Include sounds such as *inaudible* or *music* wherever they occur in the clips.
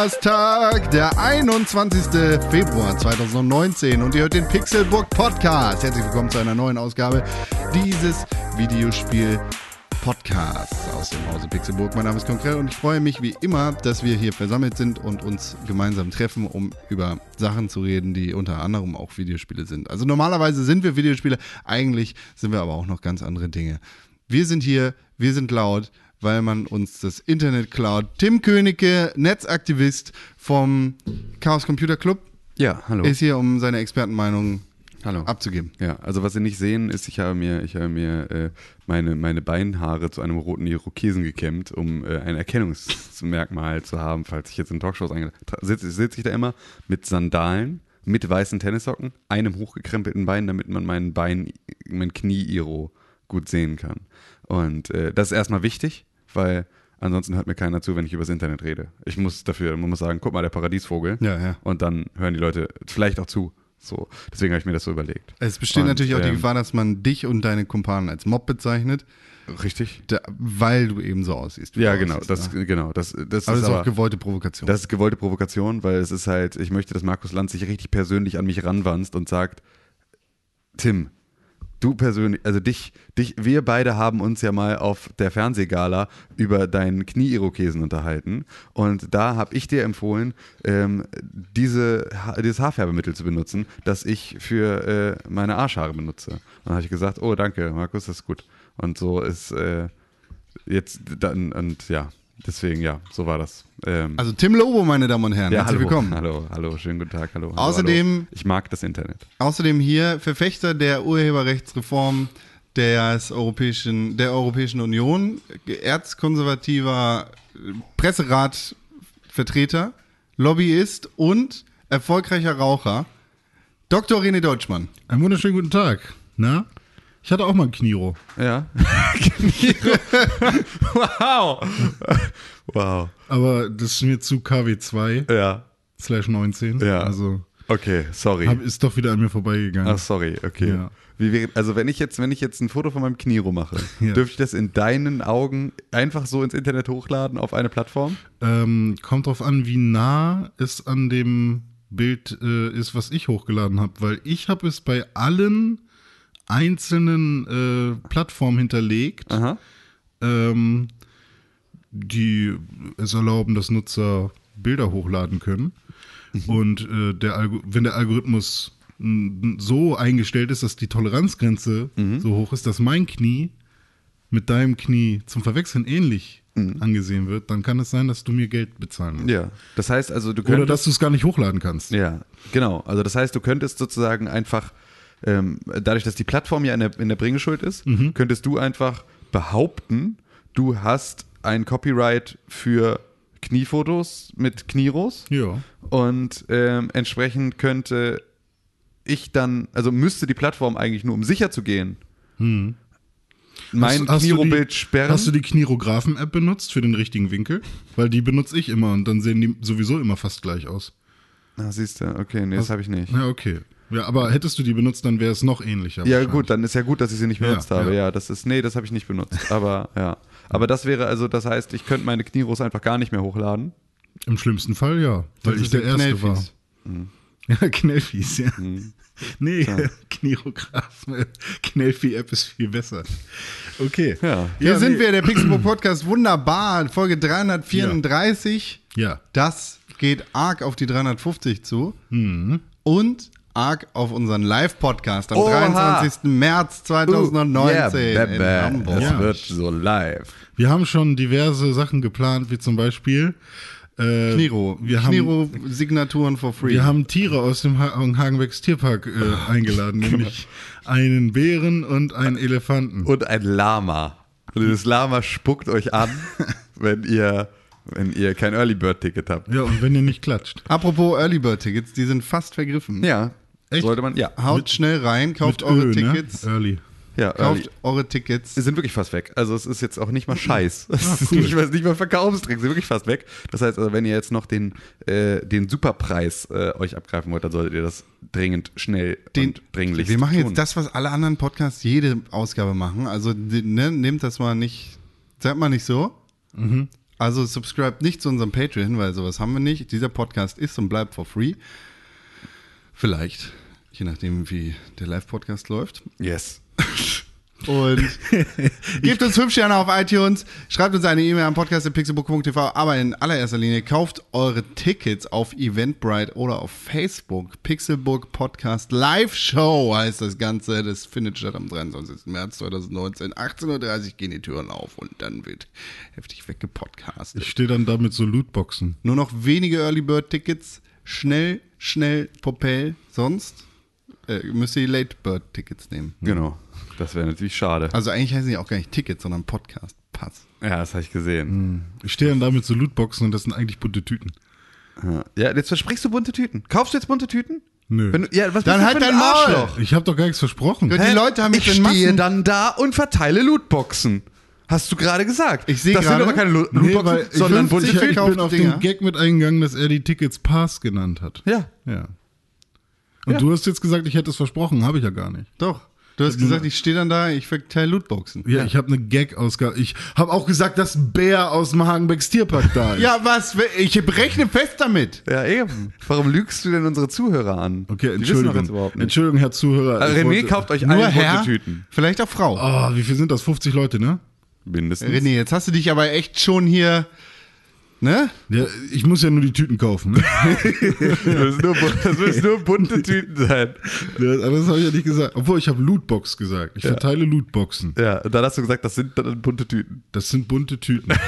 Donnerstag, der 21. Februar 2019 und ihr hört den Pixelburg Podcast. Herzlich willkommen zu einer neuen Ausgabe dieses Videospiel Podcasts aus dem Hause Pixelburg. Mein Name ist Konkrell und ich freue mich wie immer, dass wir hier versammelt sind und uns gemeinsam treffen, um über Sachen zu reden, die unter anderem auch Videospiele sind. Also normalerweise sind wir Videospiele, eigentlich sind wir aber auch noch ganz andere Dinge. Wir sind hier, wir sind laut, weil man uns das Internet klaut. Tim Königke, Netzaktivist vom Chaos Computer Club, Ja, hallo. ist hier, um seine Expertenmeinung hallo. abzugeben. Ja, also was Sie nicht sehen, ist, ich habe mir, ich habe mir äh, meine, meine Beinhaare zu einem roten Irokesen gekämmt, um äh, ein Erkennungsmerkmal zu haben, falls ich jetzt in Talkshows eingeladen sitze, sitze ich da immer mit Sandalen, mit weißen Tennissocken, einem hochgekrempelten Bein, damit man mein Bein, mein Knie-Iro gut sehen kann. Und äh, das ist erstmal wichtig, weil ansonsten hört mir keiner zu, wenn ich übers Internet rede. Ich muss dafür, man muss sagen, guck mal, der Paradiesvogel. Ja, ja. Und dann hören die Leute vielleicht auch zu. So, deswegen habe ich mir das so überlegt. Es besteht Und, natürlich auch die ähm, Gefahr, dass man dich und deine Kumpanen als Mob bezeichnet, Richtig? da, weil du eben so aussiehst. Ja, genau. aussiehst, Das, ja. genau. Das, das aber das ist auch gewollte Provokation. das ist gewollte Provokation, weil es ist halt, ich möchte, dass Markus Lanz sich richtig persönlich an mich ranwanzt und sagt, Tim, du persönlich, also dich, dich, wir beide haben uns ja mal auf der Fernsehgala über deinen Knie-Irokesen unterhalten und da habe ich dir empfohlen, ähm, diese, dieses Haarfärbemittel zu benutzen, das ich für äh, meine Arschhaare benutze. Dann habe ich gesagt, oh danke, Markus, das ist gut. Und so ist äh, jetzt dann und ja, deswegen ja, so war das. Ähm, also Tim Lobo, meine Damen und Herren, ja, herzlich hallo, willkommen. hallo, hallo, schönen guten Tag, hallo. hallo, Außerdem- hallo. ich mag das Internet. Außerdem hier Verfechter der Urheberrechtsreform des Europäischen, der Europäischen Union, erzkonservativer Presseratvertreter, Lobbyist und erfolgreicher Raucher, Dr. René Deutschmann. Einen wunderschönen guten Tag. Na? Ich hatte auch mal ein Kniro. Ja. *laughs* wow. wow. Aber das ist mir zu KW2 Ja. slash 19. Ja. Also Okay, sorry. hab, ist doch wieder an mir vorbeigegangen. Ach, sorry, okay. Ja. Wie also wenn ich jetzt, wenn ich jetzt ein Foto von meinem Kniero mache, *laughs* Ja. dürfte ich das in deinen Augen einfach so ins Internet hochladen auf eine Plattform? Ähm, kommt drauf an, wie nah es an dem Bild äh, ist, was ich hochgeladen habe. Weil ich habe es bei allen einzelnen äh, Plattformen hinterlegt, ähm, die es erlauben, dass Nutzer Bilder hochladen können. Und äh, der wenn der Algorithmus so eingestellt ist, dass die Toleranzgrenze so hoch ist, dass mein Knie mit deinem Knie zum Verwechseln ähnlich angesehen wird, dann kann es sein, dass du mir Geld bezahlen musst. Ja. Das heißt also, du Oder könntest. dass du es gar nicht hochladen kannst. Ja, genau. Also das heißt, du könntest sozusagen einfach, ähm, dadurch, dass die Plattform ja in der, in der Bringeschuld ist, Mhm. könntest du einfach behaupten, du hast ein Copyright für Kniefotos mit Knieros Ja. und ähm, entsprechend könnte ich dann, also müsste die Plattform eigentlich nur, um sicher zu gehen, mein Hm. Du Kniro-Bild sperren. Hast du die Knirographen-App benutzt für den richtigen Winkel? Weil die benutze ich immer und dann sehen die sowieso immer fast gleich aus. Ah, siehst du, okay, nee, das habe ich nicht. Ja, okay. Ja, aber hättest du die benutzt, dann wäre es noch ähnlicher. Ja, gut, dann ist ja gut, dass ich sie nicht Ja, benutzt habe. ja. Ja, das ist, nee, das habe ich nicht benutzt. Aber ja. Aber das wäre also, das heißt, ich könnte meine Knieros einfach gar nicht mehr hochladen. Im schlimmsten Fall ja, weil Das ich der ja Erste Knellfies. war. Ja, *laughs* Knellfies, ja. Mhm. Nee, *laughs* Knirographen. *laughs* Knellvieh-App ist viel besser. Okay. Ja. Hier Ja, sind nee. wir, der Pixelbook *clears throat* Podcast, wunderbar, Folge 334. Ja. Das geht arg auf die 350 zu. Mhm. Und arg auf unseren Live-Podcast am Oha. 23. März 2019 yeah, in. Hamburg. Es Ja. wird so live. Wir haben schon diverse Sachen geplant, wie zum Beispiel äh, Kniro. Wir haben, Kniro-Signaturen for free. wir haben Tiere aus dem ha Hagenbecks Tierpark äh, eingeladen, nämlich einen Bären und einen Elefanten. Und ein Lama. Und dieses Lama spuckt euch an, *laughs* wenn ihr, wenn ihr kein Early Bird Ticket habt. Ja, und wenn ihr nicht klatscht. Apropos Early Bird Tickets, die sind fast vergriffen. Ja. Echt? Sollte man, ja. Haut schnell rein, kauft Mit eure Ö, Tickets. Ne? Early. Ja, Early. Kauft eure Tickets. Sie sind wirklich fast weg. Also es ist jetzt auch nicht mal Scheiß. Es Ah, ist cool. nicht mal, nicht mal Verkaufstrick, sie sind wirklich fast weg. Das heißt, also, wenn ihr jetzt noch den, äh, den Superpreis äh, euch abgreifen wollt, dann solltet ihr das dringend, schnell Den, und dringlich wir machen tun. jetzt das, was alle anderen Podcasts jede Ausgabe machen. Also ne, nehmt das mal nicht, sagt mal nicht so. Also subscribe nicht zu unserem Patreon, weil sowas haben wir nicht. Dieser Podcast ist und bleibt for free. Vielleicht, je nachdem, wie der Live-Podcast läuft. Yes. *laughs* Und *laughs* gebt uns fünf Sterne auf iTunes, schreibt uns eine E-Mail am Podcast pixelbook.tv, aber in allererster Linie kauft eure Tickets auf Eventbrite oder auf Facebook. Pixelbook Podcast Live Show heißt das Ganze. Das findet statt am 23. März 2019. 18.30 Uhr gehen die Türen auf und dann wird heftig weggepodcastet. Ich stehe dann da mit so Lootboxen. Nur noch wenige Early Bird Tickets. Schnell, schnell, Popel. Sonst äh, müsst ihr Late Bird Tickets nehmen. Genau. Das wäre natürlich schade. Also eigentlich heißen die auch gar nicht Tickets, sondern Podcast. Pass. Ja, das habe ich gesehen. Ich stehe dann da mit so Lootboxen und das sind eigentlich bunte Tüten. Ja. ja, jetzt versprichst du bunte Tüten. Kaufst du jetzt bunte Tüten? Nö. Wenn ja, was Dann halt dein. Arschloch? Ich habe doch gar nichts versprochen. Gut. Die Leute haben ich jetzt in stehe dann da und verteile Lootboxen. Hast du gerade gesagt. Ich sehe Das gerade- sind aber keine Lo Nee, Lootboxen, ich, sondern bunte ich, Tüten. ich bin auf Dinger. den Gag mit eingegangen, dass er die Tickets Pass genannt hat. Ja. Ja. Und Ja. du hast jetzt gesagt, ich hätte es versprochen, habe ich ja gar nicht. Doch. Du hast gesagt, ich stehe dann da, ich verteile Lootboxen. Ja, ich habe eine Gag-Ausgabe. Ich habe auch gesagt, dass ein Bär aus dem Hagenbecks Tierpark da *laughs* ist. Ja, was? Ich rechne fest damit. Ja, eben. Warum lügst du denn unsere Zuhörer an? Okay, Die Entschuldigung. jetzt überhaupt nicht. Entschuldigung, Herr Zuhörer. Also René wollte- kauft euch Nur alle Herr, Tüten. vielleicht auch Frau. Oh, wie viel sind das? 50 Leute, ne? Mindestens. René, jetzt hast du dich aber echt schon hier, ne? Ja, ich muss ja nur die Tüten kaufen. Ne? *laughs* Das, müssen nur, das müssen nur bunte Tüten sein. Ja, das habe ich ja nicht gesagt. Obwohl, ich habe Lootbox gesagt. Ich verteile Lootboxen. Ja, und dann hast du gesagt, das sind dann bunte Tüten. Das sind bunte Tüten. *laughs*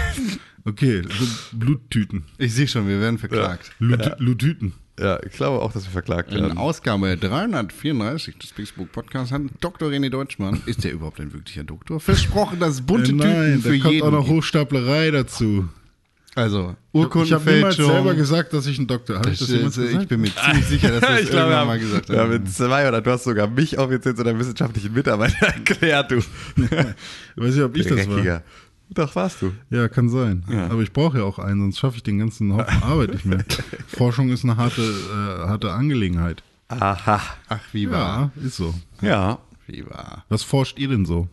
Okay, so Bluttüten. Ich sehe schon, wir werden verklagt. Loot, Loottüten. Ja, ich glaube auch, dass wir verklagt In werden. Ausgabe 334 des Pixbook Podcasts hat Dr. René Deutschmann, ist der überhaupt ein wirklicher Doktor, versprochen, dass es bunte Äh, Tüten nein, für da kommt jeden auch noch. Hochstaplerei dazu. Also, Ich habe Urkundenfälschung. selber gesagt, dass ich ein Doktor habe. Ich, ich bin mir *laughs* ziemlich sicher, dass das *laughs* ich glaube, wir irgendwann haben, mal gesagt haben hast. in zwei oder du hast sogar mich offiziell zu deinem wissenschaftlichen Mitarbeiter *laughs* erklärt, du. Ich weiß nicht, ob ich das war. Doch, warst du. Ja, kann sein. Ja. Aber ich brauche ja auch einen, sonst schaffe ich den ganzen Haufen Arbeit nicht mehr. Forschung ist eine harte, äh, harte Angelegenheit. Aha. Ach, wie wahr. Ja, ist so. Ja. Wie wahr. Was forscht ihr denn so?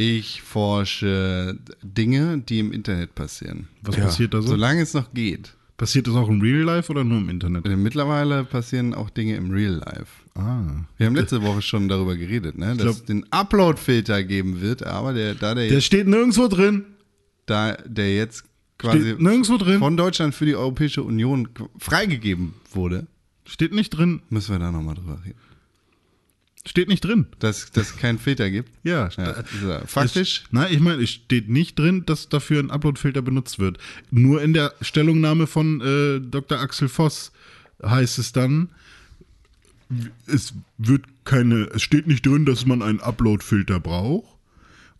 Ich forsche Dinge, die im Internet passieren. Was Ja. passiert da so? Solange es noch geht. Passiert das auch im Real Life oder nur im Internet? Denn Mittlerweile passieren auch Dinge im Real Life. Ah. Wir haben letzte Woche schon darüber geredet, ne? dass glaub- es den Upload-Filter geben wird, aber der, da der, Der steht nirgendwo drin. da der jetzt quasi nirgendwo drin. von Deutschland für die Europäische Union freigegeben wurde, Steht nicht drin. müssen wir da nochmal drüber reden. Steht nicht drin. Dass es keinen Filter gibt. Ja. Ja, dieser- faktisch. Es, nein, ich meine, es steht nicht drin, dass dafür ein Uploadfilter benutzt wird. Nur in der Stellungnahme von äh, Dr. Axel Voss heißt es dann, es wird keine, es steht nicht drin, dass man einen Uploadfilter braucht.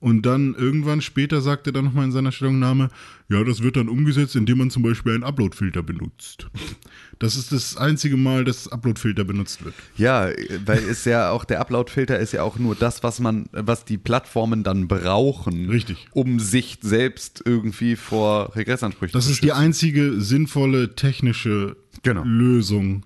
Und dann irgendwann später sagt er dann nochmal in seiner Stellungnahme, ja, das wird dann umgesetzt, indem man zum Beispiel einen Uploadfilter benutzt. Das ist das einzige Mal, dass Uploadfilter benutzt wird. Ja, weil es ja auch der Upload-Filter ist ja auch nur das, was man, was die Plattformen dann brauchen, Richtig. um sich selbst irgendwie vor Regressansprüchen Das zu ist die schützen. einzige sinnvolle technische Genau. Lösung.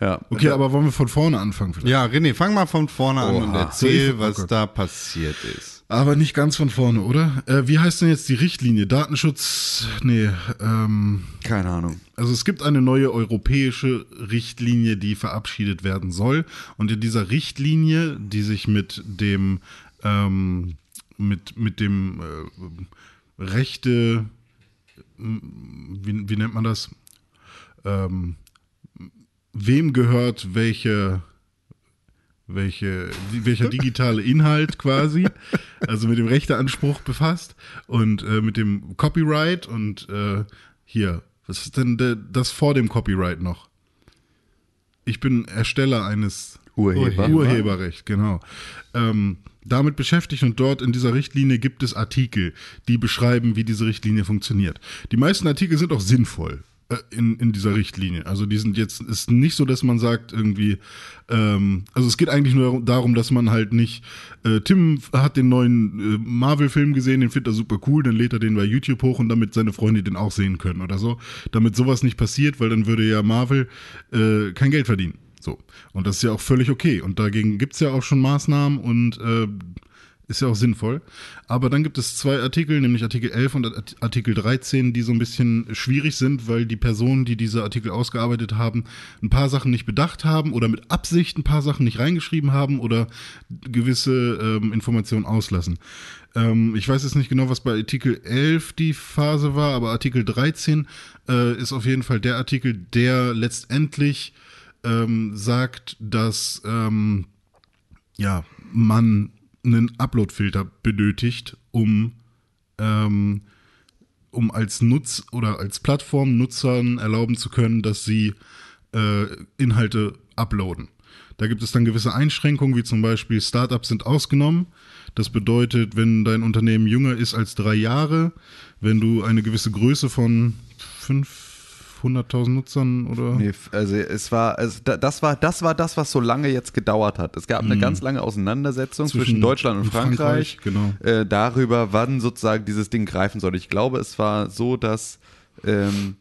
Ja. Okay, aber wollen wir von vorne anfangen vielleicht? Ja, René, fang mal von vorne an Oha. und erzähl, oh was Gott. da passiert ist. Aber nicht ganz von vorne, oder? Äh, wie heißt denn jetzt die Richtlinie? Datenschutz? Nee, ähm, Keine Ahnung. also es gibt eine neue europäische Richtlinie, die verabschiedet werden soll. Und in dieser Richtlinie, die sich mit dem, ähm, mit, mit dem äh, Rechte, wie, wie nennt man das? Ähm, wem gehört welche, welche, welcher digitale Inhalt quasi, also mit dem Rechteanspruch befasst und äh, mit dem Copyright und äh, hier, was ist denn de, das vor dem Copyright noch? Ich bin Ersteller eines Urheber. Urheberrecht, genau. Ähm, damit beschäftigt und dort in dieser Richtlinie gibt es Artikel, die beschreiben, wie diese Richtlinie funktioniert. Die meisten Artikel sind auch sinnvoll in, in dieser Richtlinie. Also die sind jetzt, ist nicht so, dass man sagt irgendwie, ähm, also es geht eigentlich nur darum, dass man halt nicht, äh, Tim hat den neuen äh, Marvel-Film gesehen, den findet er super cool, dann lädt er den bei YouTube hoch und damit seine Freunde den auch sehen können oder so. Damit sowas nicht passiert, weil dann würde ja Marvel äh, kein Geld verdienen. So. Und das ist ja auch völlig okay. Und dagegen gibt es ja auch schon Maßnahmen und äh, Ist ja auch sinnvoll. Aber dann gibt es zwei Artikel, nämlich Artikel 11 und Art- Artikel 13, die so ein bisschen schwierig sind, weil die Personen, die diese Artikel ausgearbeitet haben, ein paar Sachen nicht bedacht haben oder mit Absicht ein paar Sachen nicht reingeschrieben haben oder gewisse ähm, Informationen auslassen. Ähm, ich weiß jetzt nicht genau, was bei Artikel 11 die Phase war, aber Artikel 13 äh, ist auf jeden Fall der Artikel, der letztendlich ähm, sagt, dass ähm, ja, man einen Upload-Filter benötigt, um, ähm, um als Nutz oder als Plattform Nutzern erlauben zu können, dass sie äh, Inhalte uploaden. Da gibt es dann gewisse Einschränkungen, wie zum Beispiel Startups sind ausgenommen. Das bedeutet, wenn dein Unternehmen jünger ist als drei Jahre, wenn du eine gewisse Größe von 500.000 Nutzern oder Nee, also es war, also da- das war, das war das, was so lange jetzt gedauert hat. Es gab eine ganz lange Auseinandersetzung zwischen, Mhm. Zwischen Deutschland und und Frankreich, Frankreich, genau. äh, darüber, wann sozusagen dieses Ding greifen soll. Ich glaube, es war so, dass, ähm,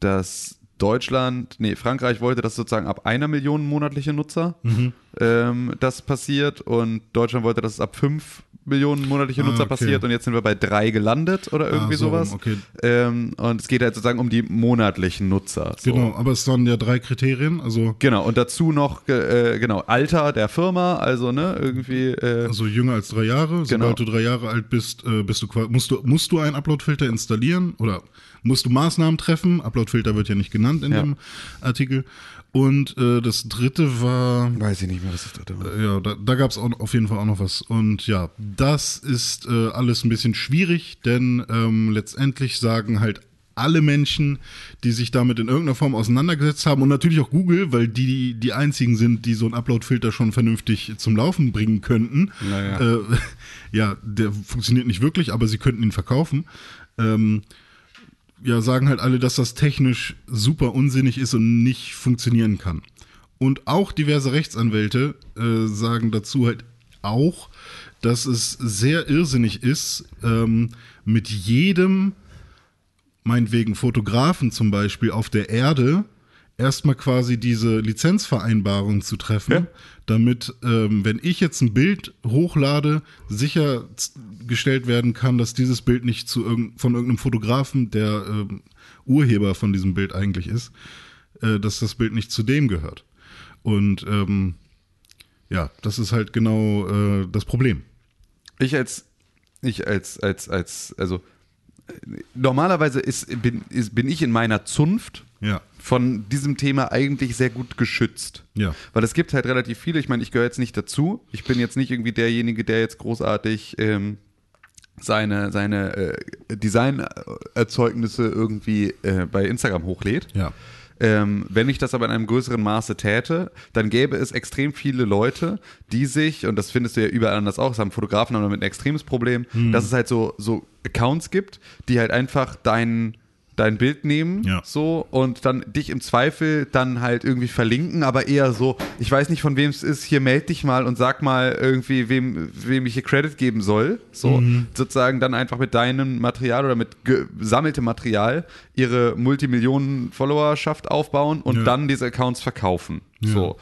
dass Deutschland, nee, Frankreich wollte, dass sozusagen ab einer Million monatliche Nutzer Mhm. ähm, das passiert und Deutschland wollte, dass es ab fünf Millionen monatliche Ah, Nutzer okay. passiert und jetzt sind wir bei drei gelandet oder irgendwie Ah, so sowas. okay. Ähm, und es geht halt sozusagen um die monatlichen Nutzer. So. Genau, aber es waren ja drei Kriterien, also Genau, und dazu noch, äh, genau, Alter der Firma, also, ne, irgendwie, äh, Also jünger als drei Jahre. Genau. Sobald du drei Jahre alt bist, äh, bist du, musst du musst du einen Uploadfilter installieren oder musst du Maßnahmen treffen. Uploadfilter wird ja nicht genannt in Ja. dem Artikel. Und äh, das dritte war, weiß ich nicht mehr, was das dritte war. äh, ja, da, da gab es auf jeden Fall auch noch was. Und ja, das ist äh, alles ein bisschen schwierig, denn ähm, letztendlich sagen halt alle Menschen, die sich damit in irgendeiner Form auseinandergesetzt haben und natürlich auch Google, weil die die einzigen sind, die so einen Upload-Filter schon vernünftig zum Laufen bringen könnten. Naja. Äh, *laughs* ja, der funktioniert nicht wirklich, aber sie könnten ihn verkaufen. Ähm, ja, sagen halt alle, dass das technisch super unsinnig ist und nicht funktionieren kann. Und auch diverse Rechtsanwälte äh, sagen dazu halt auch, dass es sehr irrsinnig ist, ähm, mit jedem, meinetwegen Fotografen zum Beispiel, auf der Erde erstmal quasi diese Lizenzvereinbarung zu treffen, Ja. damit, ähm, wenn ich jetzt ein Bild hochlade, sichergestellt werden kann, dass dieses Bild nicht zu irgend, von irgendeinem Fotografen, der ähm, Urheber von diesem Bild eigentlich ist, äh, dass das Bild nicht zu dem gehört. Und ähm, ja, das ist halt genau äh, das Problem. Ich als, ich als, als, als, also, äh, normalerweise ist, bin, ist, bin ich in meiner Zunft Ja. Von diesem Thema eigentlich sehr gut geschützt. Ja. Weil es gibt halt relativ viele, ich meine, ich gehöre jetzt nicht dazu. Ich bin jetzt nicht irgendwie derjenige, der jetzt großartig ähm, seine, seine äh, Designerzeugnisse irgendwie äh, bei Instagram hochlädt. Ja. Ähm, wenn ich das aber in einem größeren Maße täte, dann gäbe es extrem viele Leute, die sich, und das findest du ja überall anders auch, das haben Fotografen haben damit ein extremes Problem, Hm. dass es halt so, so Accounts gibt, die halt einfach dein, dein Bild nehmen Ja. so und dann dich im Zweifel dann halt irgendwie verlinken, aber eher so, ich weiß nicht von wem es ist, hier meld dich mal und sag mal irgendwie, wem, wem ich hier Credit geben soll. So Mhm. sozusagen dann einfach mit deinem Material oder mit gesammeltem Material ihre Multimillionen-Followerschaft aufbauen und Ja. dann diese Accounts verkaufen. Ja. So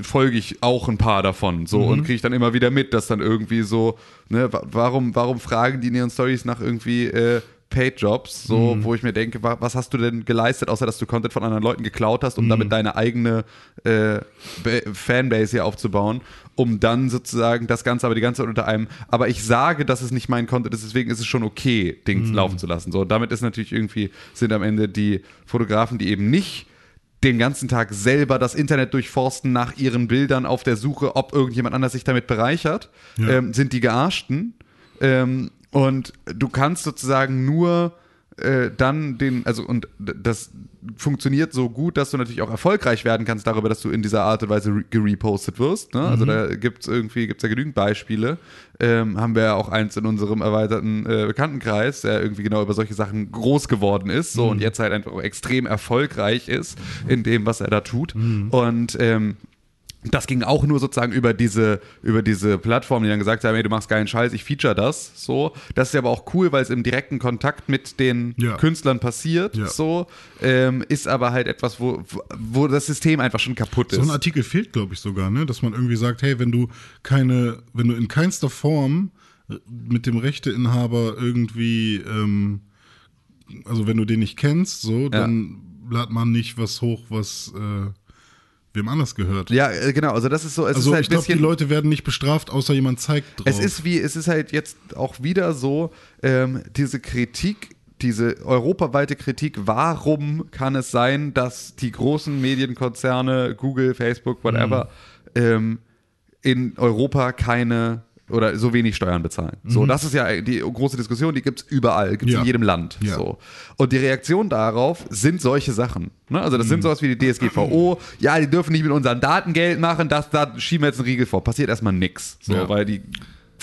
folge ich auch ein paar davon so Mhm. und kriege ich dann immer wieder mit, dass dann irgendwie so, ne, wa- warum, warum fragen die in ihren Stories nach irgendwie äh, Paid-Jobs, so, Mhm. wo ich mir denke, wa- was hast du denn geleistet, außer dass du Content von anderen Leuten geklaut hast, um Mhm. damit deine eigene äh, Ba- Fanbase hier aufzubauen, um dann sozusagen das Ganze aber die ganze Zeit unter einem, aber ich sage, dass es nicht mein Content ist, deswegen ist es schon okay, Dings Mhm. laufen zu lassen. So, damit ist natürlich irgendwie, sind am Ende die Fotografen, die eben nicht den ganzen Tag selber das Internet durchforsten nach ihren Bildern auf der Suche, ob irgendjemand anders sich damit bereichert, Ja. ähm, sind die Gearschten. Ähm, und du kannst sozusagen nur äh, dann den, also und das funktioniert so gut, dass du natürlich auch erfolgreich werden kannst darüber, dass du in dieser Art und Weise re- gerepostet wirst. Ne? Also da gibt es irgendwie, gibt es ja genügend Beispiele. Ähm, haben wir ja auch eins in unserem erweiterten äh, Bekanntenkreis, der irgendwie genau über solche Sachen groß geworden ist so und jetzt halt einfach extrem erfolgreich ist in dem, was er da tut. Und ähm, das ging auch nur sozusagen über diese, über diese Plattform, die dann gesagt haben, hey, du machst geilen Scheiß, ich feature das. So. Das ist aber auch cool, weil es im direkten Kontakt mit den Ja. Künstlern passiert. Ja. So. Ähm, ist aber halt etwas, wo, wo das System einfach schon kaputt So ist. ein Artikel fehlt, glaube ich, sogar, ne? Dass man irgendwie sagt, hey, wenn du keine, wenn du in keinster Form äh, mit dem Rechteinhaber irgendwie, ähm, also wenn du den nicht kennst, so, dann lad man nicht was hoch, was äh, wem anders gehört. ja, äh, genau. Also das ist so, es also ist halt ich glaube, die Leute werden nicht bestraft, außer jemand zeigt drauf. Es ist wie, es ist halt jetzt auch wieder so, ähm, diese Kritik, diese europaweite Kritik, warum kann es sein, dass die großen Medienkonzerne, Google, Facebook, whatever, ähm, in Europa keine oder so wenig Steuern bezahlen. So, das ist ja die große Diskussion, die gibt es überall, gibt es Ja. in jedem Land. Ja. So. Und die Reaktion darauf sind solche Sachen. Ne? Also das sind sowas wie die DSGVO, ja, die dürfen nicht mit unseren Daten Geld machen, das, da schieben wir jetzt einen Riegel vor. Passiert erstmal nix. So, Ja. weil die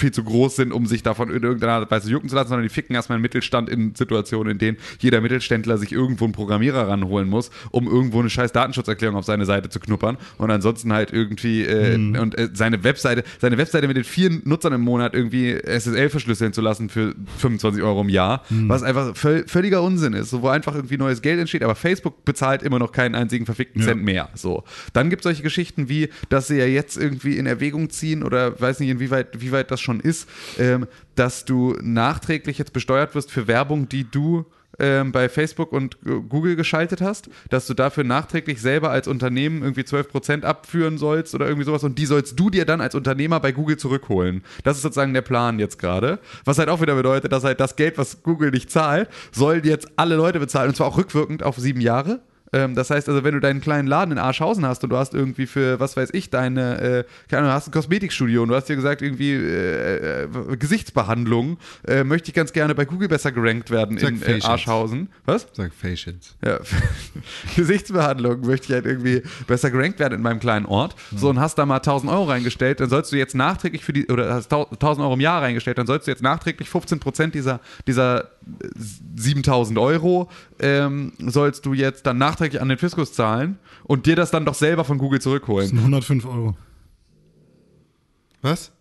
viel zu groß sind, um sich davon in irgendeiner Art und Weise jucken zu lassen, sondern die ficken erstmal einen Mittelstand in Situationen, in denen jeder Mittelständler sich irgendwo einen Programmierer ranholen muss, um irgendwo eine scheiß Datenschutzerklärung auf seine Seite zu knuppern und ansonsten halt irgendwie äh, und äh, seine Webseite, seine Webseite mit den vier Nutzern im Monat irgendwie SSL verschlüsseln zu lassen für 25 Euro im Jahr, was einfach völ völliger Unsinn ist, so, wo einfach irgendwie neues Geld entsteht, aber Facebook bezahlt immer noch keinen einzigen verfickten Ja. Cent mehr. So. Dann gibt es solche Geschichten wie, dass sie ja jetzt irgendwie in Erwägung ziehen oder weiß nicht, inwieweit wie weit das schon ist, ähm, dass du nachträglich jetzt besteuert wirst für Werbung, die du ähm, bei Facebook und äh, Google geschaltet hast, dass du dafür nachträglich selber als Unternehmen irgendwie 12% abführen sollst oder irgendwie sowas und die sollst du dir dann als Unternehmer bei Google zurückholen. Das ist sozusagen der Plan jetzt gerade. Was halt auch wieder bedeutet, dass halt das Geld, was Google nicht zahlt, sollen jetzt alle Leute bezahlen und zwar auch rückwirkend auf sieben Jahre. Ähm, das heißt also, wenn du deinen kleinen Laden in Arschhausen hast und du hast irgendwie für, was weiß ich, deine, äh, keine Ahnung, hast ein Kosmetikstudio und du hast dir gesagt, irgendwie äh, äh, Gesichtsbehandlung, äh, möchte ich ganz gerne bei Google besser gerankt werden Sag in äh, Facials. Arschhausen. Was? Sag Facials. Ja, *laughs* Gesichtsbehandlung möchte ich halt irgendwie besser gerankt werden in meinem kleinen Ort. So, und hast da mal 1000 Euro reingestellt, dann sollst du jetzt nachträglich für die, oder hast 1000 Euro im Jahr reingestellt, dann sollst du jetzt nachträglich 15% dieser, dieser äh, 7000 Euro, ähm, sollst du jetzt dann nachträglich an den Fiskus zahlen und dir das dann doch selber von Google Das sind zurückholen. 105 Euro. Was?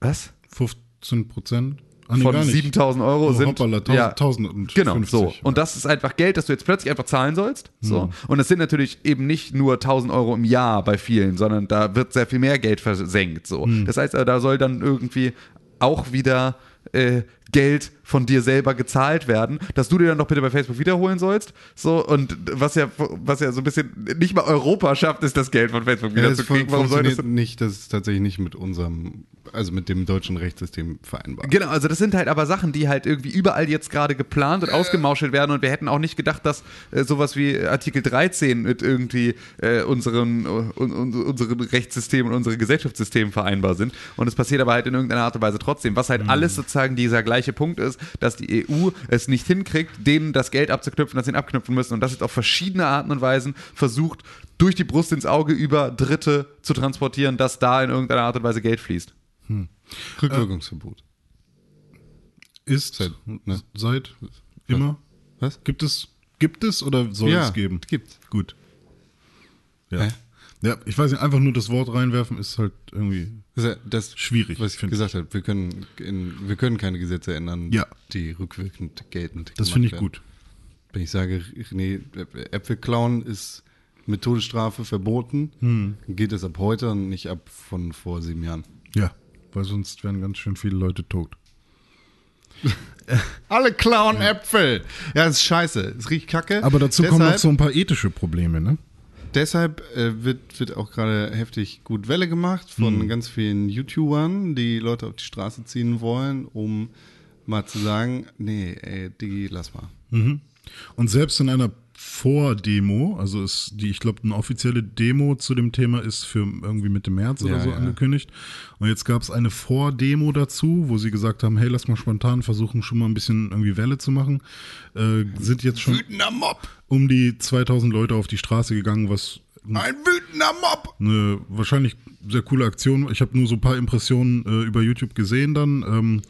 Was? 15 Prozent? Ah, nee, Von gar nicht. 7000 Euro Oh, sind. hoppala, 1000, ja, 1050. Genau, so. Und das ist einfach Geld, das du jetzt plötzlich einfach zahlen sollst. So. Und es sind natürlich eben nicht nur 1000 Euro im Jahr bei vielen, sondern da wird sehr viel mehr Geld versenkt. So. Das heißt, äh, da soll dann irgendwie auch wieder äh, Geld von dir selber gezahlt werden, dass du dir dann doch bitte bei Facebook wiederholen sollst. So, und was ja, was ja so ein bisschen nicht mal Europa schafft, ist das Geld von Facebook Ja, wieder das zu fun kriegen. Warum soll das nicht, das ist tatsächlich nicht mit unserem, also mit dem deutschen Rechtssystem vereinbar. Genau, also das sind halt aber Sachen, die halt irgendwie überall jetzt gerade geplant und ausgemauschelt werden und wir hätten auch nicht gedacht, dass äh, sowas wie Artikel 13 mit irgendwie äh, unseren, äh, un, un, unseren Rechtssystem und unserem Gesellschaftssystem vereinbar sind. Und es passiert aber halt in irgendeiner Art und Weise trotzdem. Was halt alles sozusagen dieser gleiche Punkt ist, dass die EU es nicht hinkriegt, denen das Geld abzuknüpfen, das sie abknüpfen müssen und das jetzt auf verschiedene Arten und Weisen versucht, durch die Brust ins Auge über Dritte zu transportieren, dass da in irgendeiner Art und Weise Geld fließt. Rückwirkungsverbot. Ist Seit- ne? seit immer. Was? Gibt es, gibt es oder soll Ja, es geben? gibt's. Gut. Ja. Hä? Ja, ich weiß nicht, einfach nur das Wort reinwerfen ist halt irgendwie. Das, ja das Schwierig, was ich gesagt habe. Wir können, in, wir können keine Gesetze ändern, Ja. die rückwirkend geltend Das finde ich werden. gut. Wenn ich sage, nee, Äpfel klauen ist mit Todesstrafe verboten, Hm. geht es ab heute und nicht ab von vor sieben Jahren. Ja, weil sonst wären ganz schön viele Leute tot. *laughs* Alle klauen Äpfel. Ja, das ist scheiße. Es riecht kacke. Aber dazu kommen deshalb, noch so ein paar ethische Probleme, ne? Deshalb äh, wird, wird auch gerade heftig gut Welle gemacht von Hm. ganz vielen YouTubern, die Leute auf die Straße ziehen wollen, um mal zu sagen, nee, ey, Digi, lass mal. Und selbst in einer Vordemo, also ist die, ich glaube, eine offizielle Demo zu dem Thema ist für irgendwie Mitte März oder Ja, so ja. angekündigt. Und jetzt gab es eine Vordemo dazu, wo sie gesagt haben, hey, lass mal spontan versuchen, schon mal ein bisschen irgendwie Welle zu machen. Äh, sind jetzt schon Wütender Mob! um die 2000 Leute auf die Straße gegangen, was Ein wütender Mob! eine wahrscheinlich sehr coole Aktion. Ich habe nur so ein paar Impressionen äh, über YouTube gesehen dann. Ähm,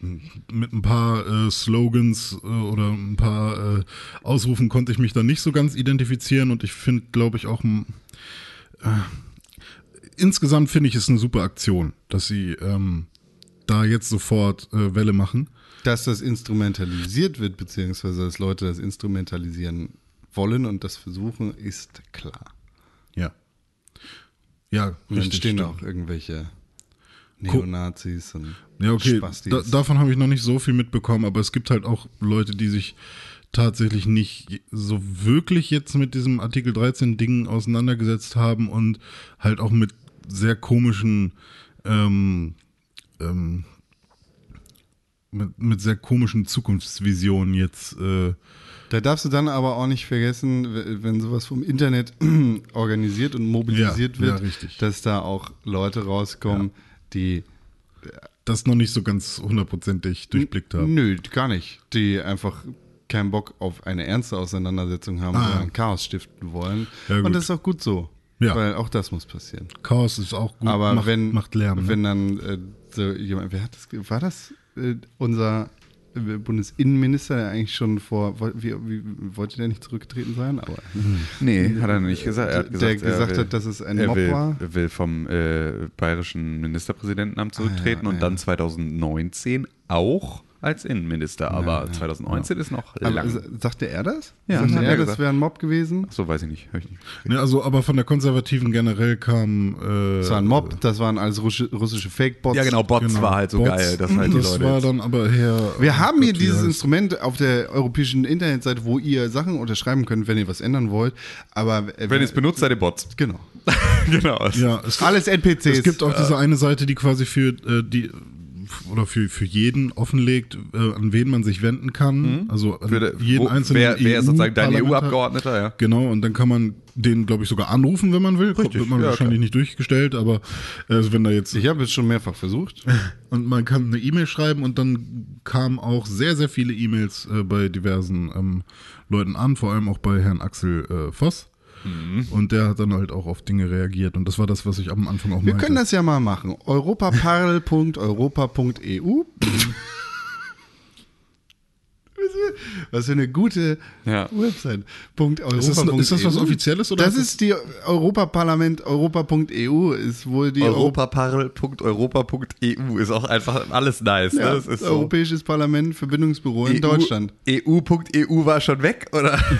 mit ein paar äh, Slogans äh, oder ein paar äh, Ausrufen konnte ich mich da nicht so ganz identifizieren und ich finde, glaube ich, auch äh, insgesamt finde ich es eine super Aktion, dass sie ähm, da jetzt sofort äh, Welle machen. Dass das instrumentalisiert wird, beziehungsweise dass Leute das instrumentalisieren wollen und das versuchen, ist klar. Ja. Ja, Und dann richtig. stehen stimmt. auch irgendwelche Neonazis und Ja, okay. Spastis. Da, davon habe ich noch nicht so viel mitbekommen, aber es gibt halt auch Leute, die sich tatsächlich nicht so wirklich jetzt mit diesem Artikel 13 Ding auseinandergesetzt haben und halt auch mit sehr komischen ähm, ähm, mit, mit sehr komischen Zukunftsvisionen jetzt äh, Da darfst du dann aber auch nicht vergessen, wenn sowas vom Internet *clears throat* organisiert und mobilisiert Ja, ja, wird, richtig. dass da auch Leute rauskommen, die das noch nicht so ganz hundertprozentig durchblickt haben. Nö, gar nicht. Die einfach keinen Bock auf eine ernste Auseinandersetzung haben, Ah. sondern Chaos stiften wollen. Ja, und das ist auch gut so. Ja. Weil auch das muss passieren. Chaos ist auch gut, Aber macht, wenn, macht Lärm. wenn ne? dann äh, so jemand, wer hat das, war das äh, unser Bundesinnenminister, der eigentlich schon vor, wie, wie, wollte der nicht zurückgetreten sein? Aber Nee, hat er nicht gesagt. Er hat Der gesagt, er gesagt will, hat, dass es ein er Mob will, war? Er will vom äh, bayerischen Ministerpräsidentenamt zurücktreten Ah, ja, und ja. dann 2019 auch als Innenminister. Aber 2019 ist noch aber lang. s- sagte er das? Ja, sagte er, er das wäre ein Mob gewesen? so weiß ich nicht. Hör ich nicht. Ne, also, aber von der Konservativen generell kam. Äh, Das war ein Mob, das waren alles russische, Fake-Bots. Ja, genau, Bots genau, war halt so Bots. geil, dass halt die das Leute. war jetzt- dann aber her. Wir haben hier dieses heißt- Instrument auf der europäischen Internetseite, wo ihr Sachen unterschreiben könnt, wenn ihr was ändern wollt. Aber äh, Wenn ihr es benutzt, seid ihr Bots. *laughs* genau. genau. Ja, es, Alles NPCs. es gibt auch diese eine Seite, die quasi für äh, die oder für, für jeden offenlegt, äh, an wen man sich wenden kann. Also an Mhm. Für de- jeden wo- einzelnen wer, wer ist sozusagen dein EU-Abgeordneter? Ja. Genau, und dann kann man den, glaube ich, sogar anrufen, wenn man will. Richtig, Wird man ja, wahrscheinlich klar. nicht durchgestellt, aber äh, also wenn da jetzt ich habe es schon mehrfach versucht. *laughs* und man kann eine E-Mail schreiben und dann kamen auch sehr, sehr viele E-Mails äh, bei diversen ähm, Leuten an, vor allem auch bei Herrn Axel äh, Voss. Mhm. Und der hat dann halt auch auf Dinge reagiert. Und das war das, was ich am Anfang auch Wir meinte. können das ja mal machen. europaparl.europa.eu *laughs* Was für eine gute Ja. Website. Punkt Ist das- ist das was Offizielles oder Das ist die Europaparlament, europa.eu ist wohl die Europaparl.europa.eu ist auch einfach alles nice. Ja, ne? Das ist so. Europäisches Parlament, Verbindungsbüro in EU Deutschland. EU.eu war schon weg, oder? *laughs*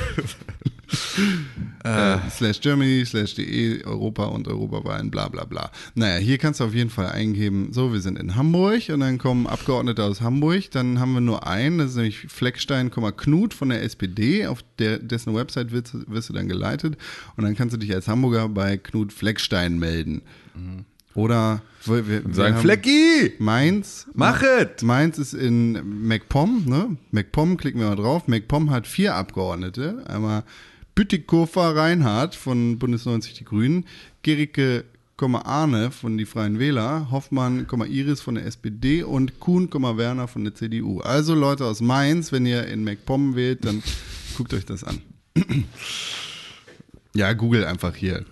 Äh, slash Germany, slash DE, Europa und Europawahlen, bla bla bla. Naja, hier kannst du auf jeden Fall eingeben, so, wir sind in Hamburg und dann kommen Abgeordnete aus Hamburg. Dann haben wir nur einen, das ist nämlich Fleckstein, Knut von der SPD. Auf der, dessen Website wirst, du- wirst du dann geleitet und dann kannst du dich als Hamburger bei Knut Fleckstein melden. Oder wir, wir, wir Sagen Flecki! Mainz. Mach es! Mainz ist in MacPom, ne? MacPom, klicken wir mal drauf. MacPom hat vier Abgeordnete. Einmal Bütikofer Reinhardt von Bundes 90 Die Grünen, Gericke, Arne von die Freien Wähler, Hoffmann, Iris von der SPD und Kuhn, Werner von der CDU. Also Leute aus Mainz, wenn ihr in MacPom wählt, dann *laughs* guckt euch das an. *clears throat* Ja, google einfach hier.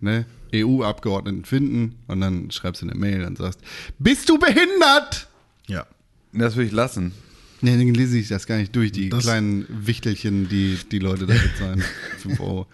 Ne? EU-Abgeordneten finden und dann schreibst du eine Mail und sagst, bist du behindert? ja. Das würde ich lassen. Nee, dann lese ich das gar nicht durch, die Das- kleinen Wichtelchen, die die Leute da bezahlen. *laughs* 5 Euro.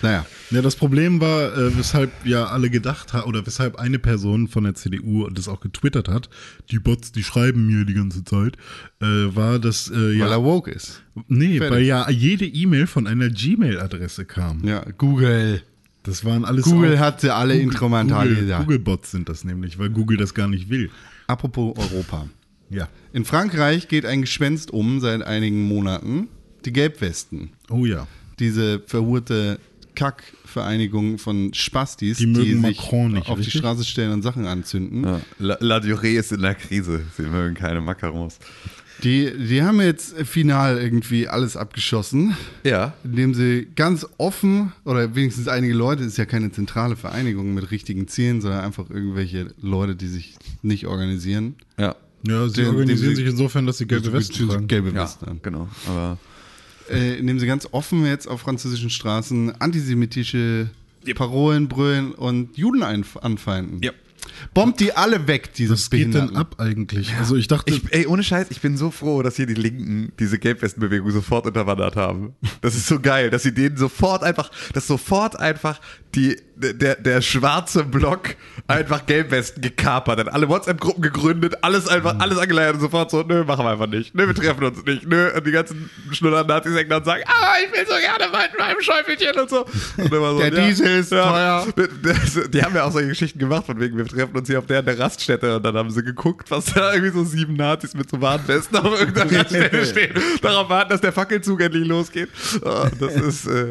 Naja, Ja, das Problem war, äh, weshalb ja alle gedacht haben, oder weshalb eine Person von der CDU das auch getwittert hat, die Bots, die schreiben mir die ganze Zeit, äh, war, dass, äh, weil ja, er woke ist. nee, fertig. weil ja jede E-Mail von einer Gmail-Adresse kam. Ja, Google. Das waren alles Google auch- hat sie alle Google- Instrumental Google, gesagt. Google-Bots sind das nämlich, weil Google das gar nicht will. Apropos Europa. Ja. In Frankreich geht ein Gespenst um seit einigen Monaten. Die Gelbwesten. Oh ja. Diese verhurte Kackvereinigung von Spastis, Die mögen sich Macron nicht, auf richtig? die Straße stellen und Sachen anzünden. Ja. La, La Durée ist in der Krise. Sie mögen keine Macarons. Die, die haben jetzt final irgendwie alles abgeschossen. Ja. indem sie ganz offen, oder wenigstens einige Leute, ist ja keine zentrale Vereinigung mit richtigen Zielen, sondern einfach irgendwelche Leute, die sich nicht organisieren. Ja. Ja, sie Dem- organisieren sich insofern, dass sie gelbe Westen tragen. Gelbe Ja, Westen. haben. genau. Aber Äh, indem sie ganz offen jetzt auf französischen Straßen antisemitische Parolen brüllen und Juden anfeinden. Ja. Bombt die alle weg, diese Was geht denn ab eigentlich? Also ich dachte, Ich, ey, ohne Scheiß, ich bin so froh, dass hier die Linken diese Gelbwestenbewegung sofort unterwandert haben. Das ist so geil, dass sie denen sofort einfach, dass sofort einfach die, der, der schwarze Block einfach Gelbwesten gekapert hat. Alle WhatsApp-Gruppen gegründet, alles einfach, alles angeleiert und sofort so, nö, machen wir einfach nicht. Nö, wir treffen uns nicht. Nö, und die ganzen Schnuller-Nazis und sagen, ah, ich will so gerne mal in meinem Schäufelchen und so. Und immer so Der Diesel ist teuer. Das- Die haben ja auch solche Geschichten gemacht, von wegen, wir treffen uns hier auf der, der Raststätte und dann haben sie geguckt, was da irgendwie so sieben Nazis mit so Warnwesten auf irgendeiner Raststätte stehen. Darauf warten, dass der Fackelzug endlich losgeht. Oh, das ist, äh,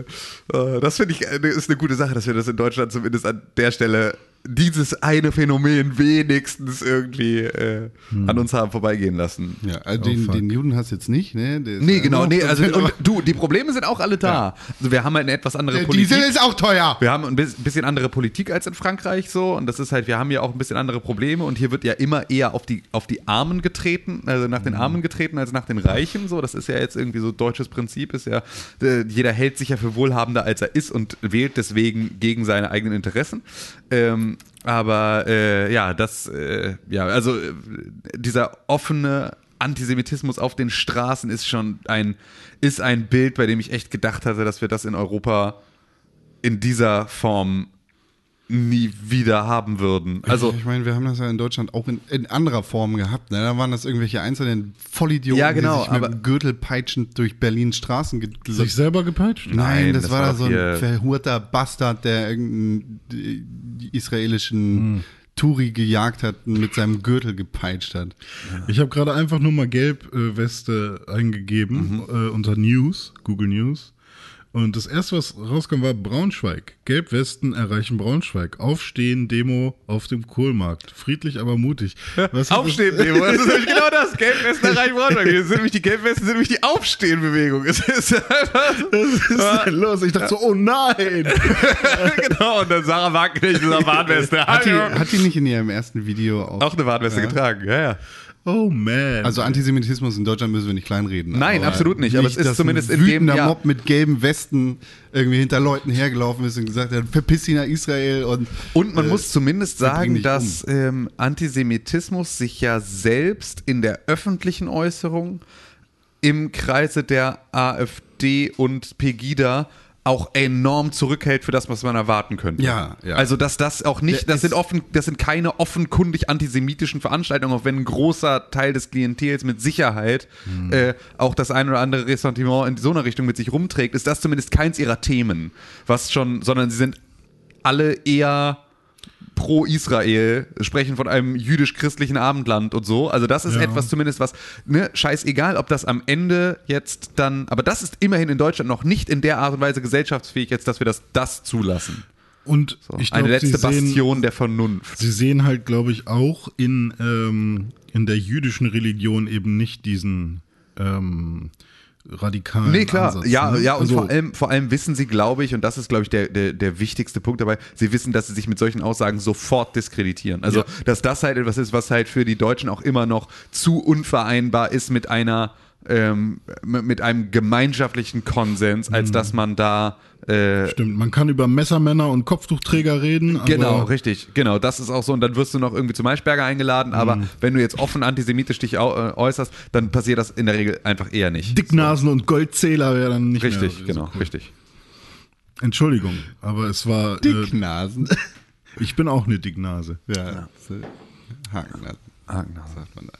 äh, das finde ich, äh, ist eine gute Sache, dass wir das in Deutschland zumindest an der Stelle dieses eine Phänomen wenigstens irgendwie äh, an uns haben vorbeigehen lassen. Ja, also den, fuck. den Juden hast du jetzt nicht, ne? Der Nee, ja genau, nee, also und *laughs* du, die Probleme sind auch alle da. Also wir haben halt eine etwas andere der Politik. Diesel ist auch teuer. Wir haben ein bis- bisschen andere Politik als in Frankreich so und das ist halt, wir haben ja auch ein bisschen andere Probleme und hier wird ja immer eher auf die, auf die Armen getreten, also nach den Armen getreten als nach den Reichen so. Das ist ja jetzt irgendwie so deutsches Prinzip, ist ja, äh, jeder hält sich ja für wohlhabender als er ist und wählt deswegen gegen seine eigenen Interessen. Ähm, aber äh, ja, das, äh, ja, also äh, dieser offene Antisemitismus auf den Straßen ist schon ein, ist ein Bild, bei dem ich echt gedacht hatte, dass wir das in Europa in dieser Form nie wieder haben würden. Also ich meine, wir haben das ja in Deutschland auch in, in anderer Form gehabt. Ne? Da waren das irgendwelche einzelnen Vollidioten, Ja, genau, die sich mit aber- dem Gürtel peitschend durch Berlin Straßen ge sich selber gepeitscht? Nein, Nein, das, das war, war da so ein verhurter Bastard, der irgendeinen die- die israelischen Turi gejagt hat und mit seinem Gürtel gepeitscht hat. Ich habe gerade einfach nur mal Gelb-Weste eingegeben äh, unter News, Google News. Und das erste, was rauskam, war Braunschweig. Gelbwesten erreichen Braunschweig. Aufstehen, Demo auf dem Kohlmarkt. Friedlich, aber mutig. Was Aufstehen, Demo. Das ist nämlich genau das. Gelbwesten *laughs* erreichen Braunschweig. Wir sind nämlich die Gelbwesten sind nämlich die Aufstehenbewegung. Es ist einfach so. Das, was ist denn los? Ich dachte so, oh nein! *laughs* genau. Und dann Sarah Wagenknecht in einer Warnweste. Hat die, hat die nicht in ihrem ersten Video auch. Auch eine Warnweste Ja. getragen. Ja, ja. Oh man. Also Antisemitismus in Deutschland müssen wir nicht kleinreden. Nein, absolut nicht, aber es ist zumindest ein in dem wütender Jahr- Mob mit gelben Westen irgendwie hinter Leuten hergelaufen ist und gesagt hat, verpiss dich nach Israel und Und man äh, muss zumindest sagen, dass ähm, Antisemitismus sich ja selbst in der öffentlichen Äußerung im Kreise der AfD und Pegida auch enorm zurückhält für das, was man erwarten könnte. Ja, ja. Also dass das auch nicht, das sind offen, das sind keine offenkundig antisemitischen Veranstaltungen, auch wenn ein großer Teil des Klientels mit Sicherheit Hm. äh, auch das ein oder andere Ressentiment in so einer Richtung mit sich rumträgt, ist das zumindest keins ihrer Themen, was schon, sondern sie sind alle eher pro Israel, sprechen von einem jüdisch-christlichen Abendland und so. Also das ist Ja. etwas zumindest was, ne, scheißegal, ob das am Ende jetzt dann, aber das ist immerhin in Deutschland noch nicht in der Art und Weise gesellschaftsfähig jetzt, dass wir das, das zulassen. Und So. ich Eine glaube, sie letzte sehen, Bastion der Vernunft. sie sehen halt, glaube ich, auch in, ähm, in der jüdischen Religion eben nicht diesen ähm, radikalen Nee, klar. Ansatz. ja, ne? ja, und also, vor, allem, vor allem wissen sie, glaube ich, und das ist, glaube ich, der, der, der wichtigste Punkt dabei, sie wissen, dass sie sich mit solchen Aussagen sofort diskreditieren. Also, Ja. dass das halt etwas ist, was halt für die Deutschen auch immer noch zu unvereinbar ist mit einer ähm, mit einem gemeinschaftlichen Konsens, Mhm. als dass man da äh, Stimmt, man kann über Messermänner und Kopftuchträger reden, aber Genau, richtig, genau. Das ist auch so. Und dann wirst du noch irgendwie zum Maischberger eingeladen, aber Mhm. wenn du jetzt offen antisemitisch dich äh, äußerst, dann passiert das in der Regel einfach eher nicht. Dicknasen und Goldzähler wäre dann nicht Richtig, mehr. genau, richtig. Entschuldigung, aber es war. Äh, Dicknasen. ich bin auch eine Dicknase. ja. so Hakennasen, Hakennasen. sagt man da.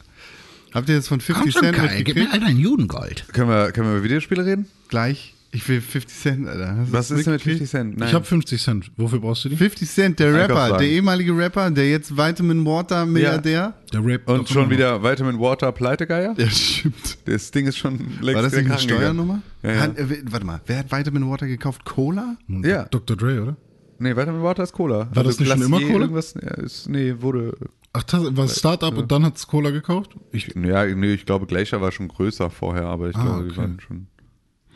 Habt ihr jetzt von 50 Cent mitgekriegt? all dein Judengold. Können wir, können wir über Videospiele reden? Gleich. Ich will 50 Cent, Alter. Hast Was ist denn mit mitgekriegt? 50 Cent? Nein. Ich habe 50 Cent. Wofür brauchst du die? 50 Cent, der Rapper, der ehemalige Rapper, der jetzt Vitamin Water Milliardär. Der Rap und schon wieder Vitamin Water Pleitegeier? Ja, stimmt. Das Ding ist schon längst War das nicht eine. Steuernummer? Ja, ja. Hat, äh, warte mal, wer hat Vitamin Water gekauft? Cola? Ja. Dr. Dre, oder? Nee, Vitamin Water ist Cola. War das nicht schon immer Cola? Irgendwas, ja, ist, nee, wurde. Ach, das war Startup und dann hat's Cola gekauft? Ich, Ja, nee, ich glaube, Glacier war schon größer vorher, aber ich Ah, glaube, die okay. waren schon.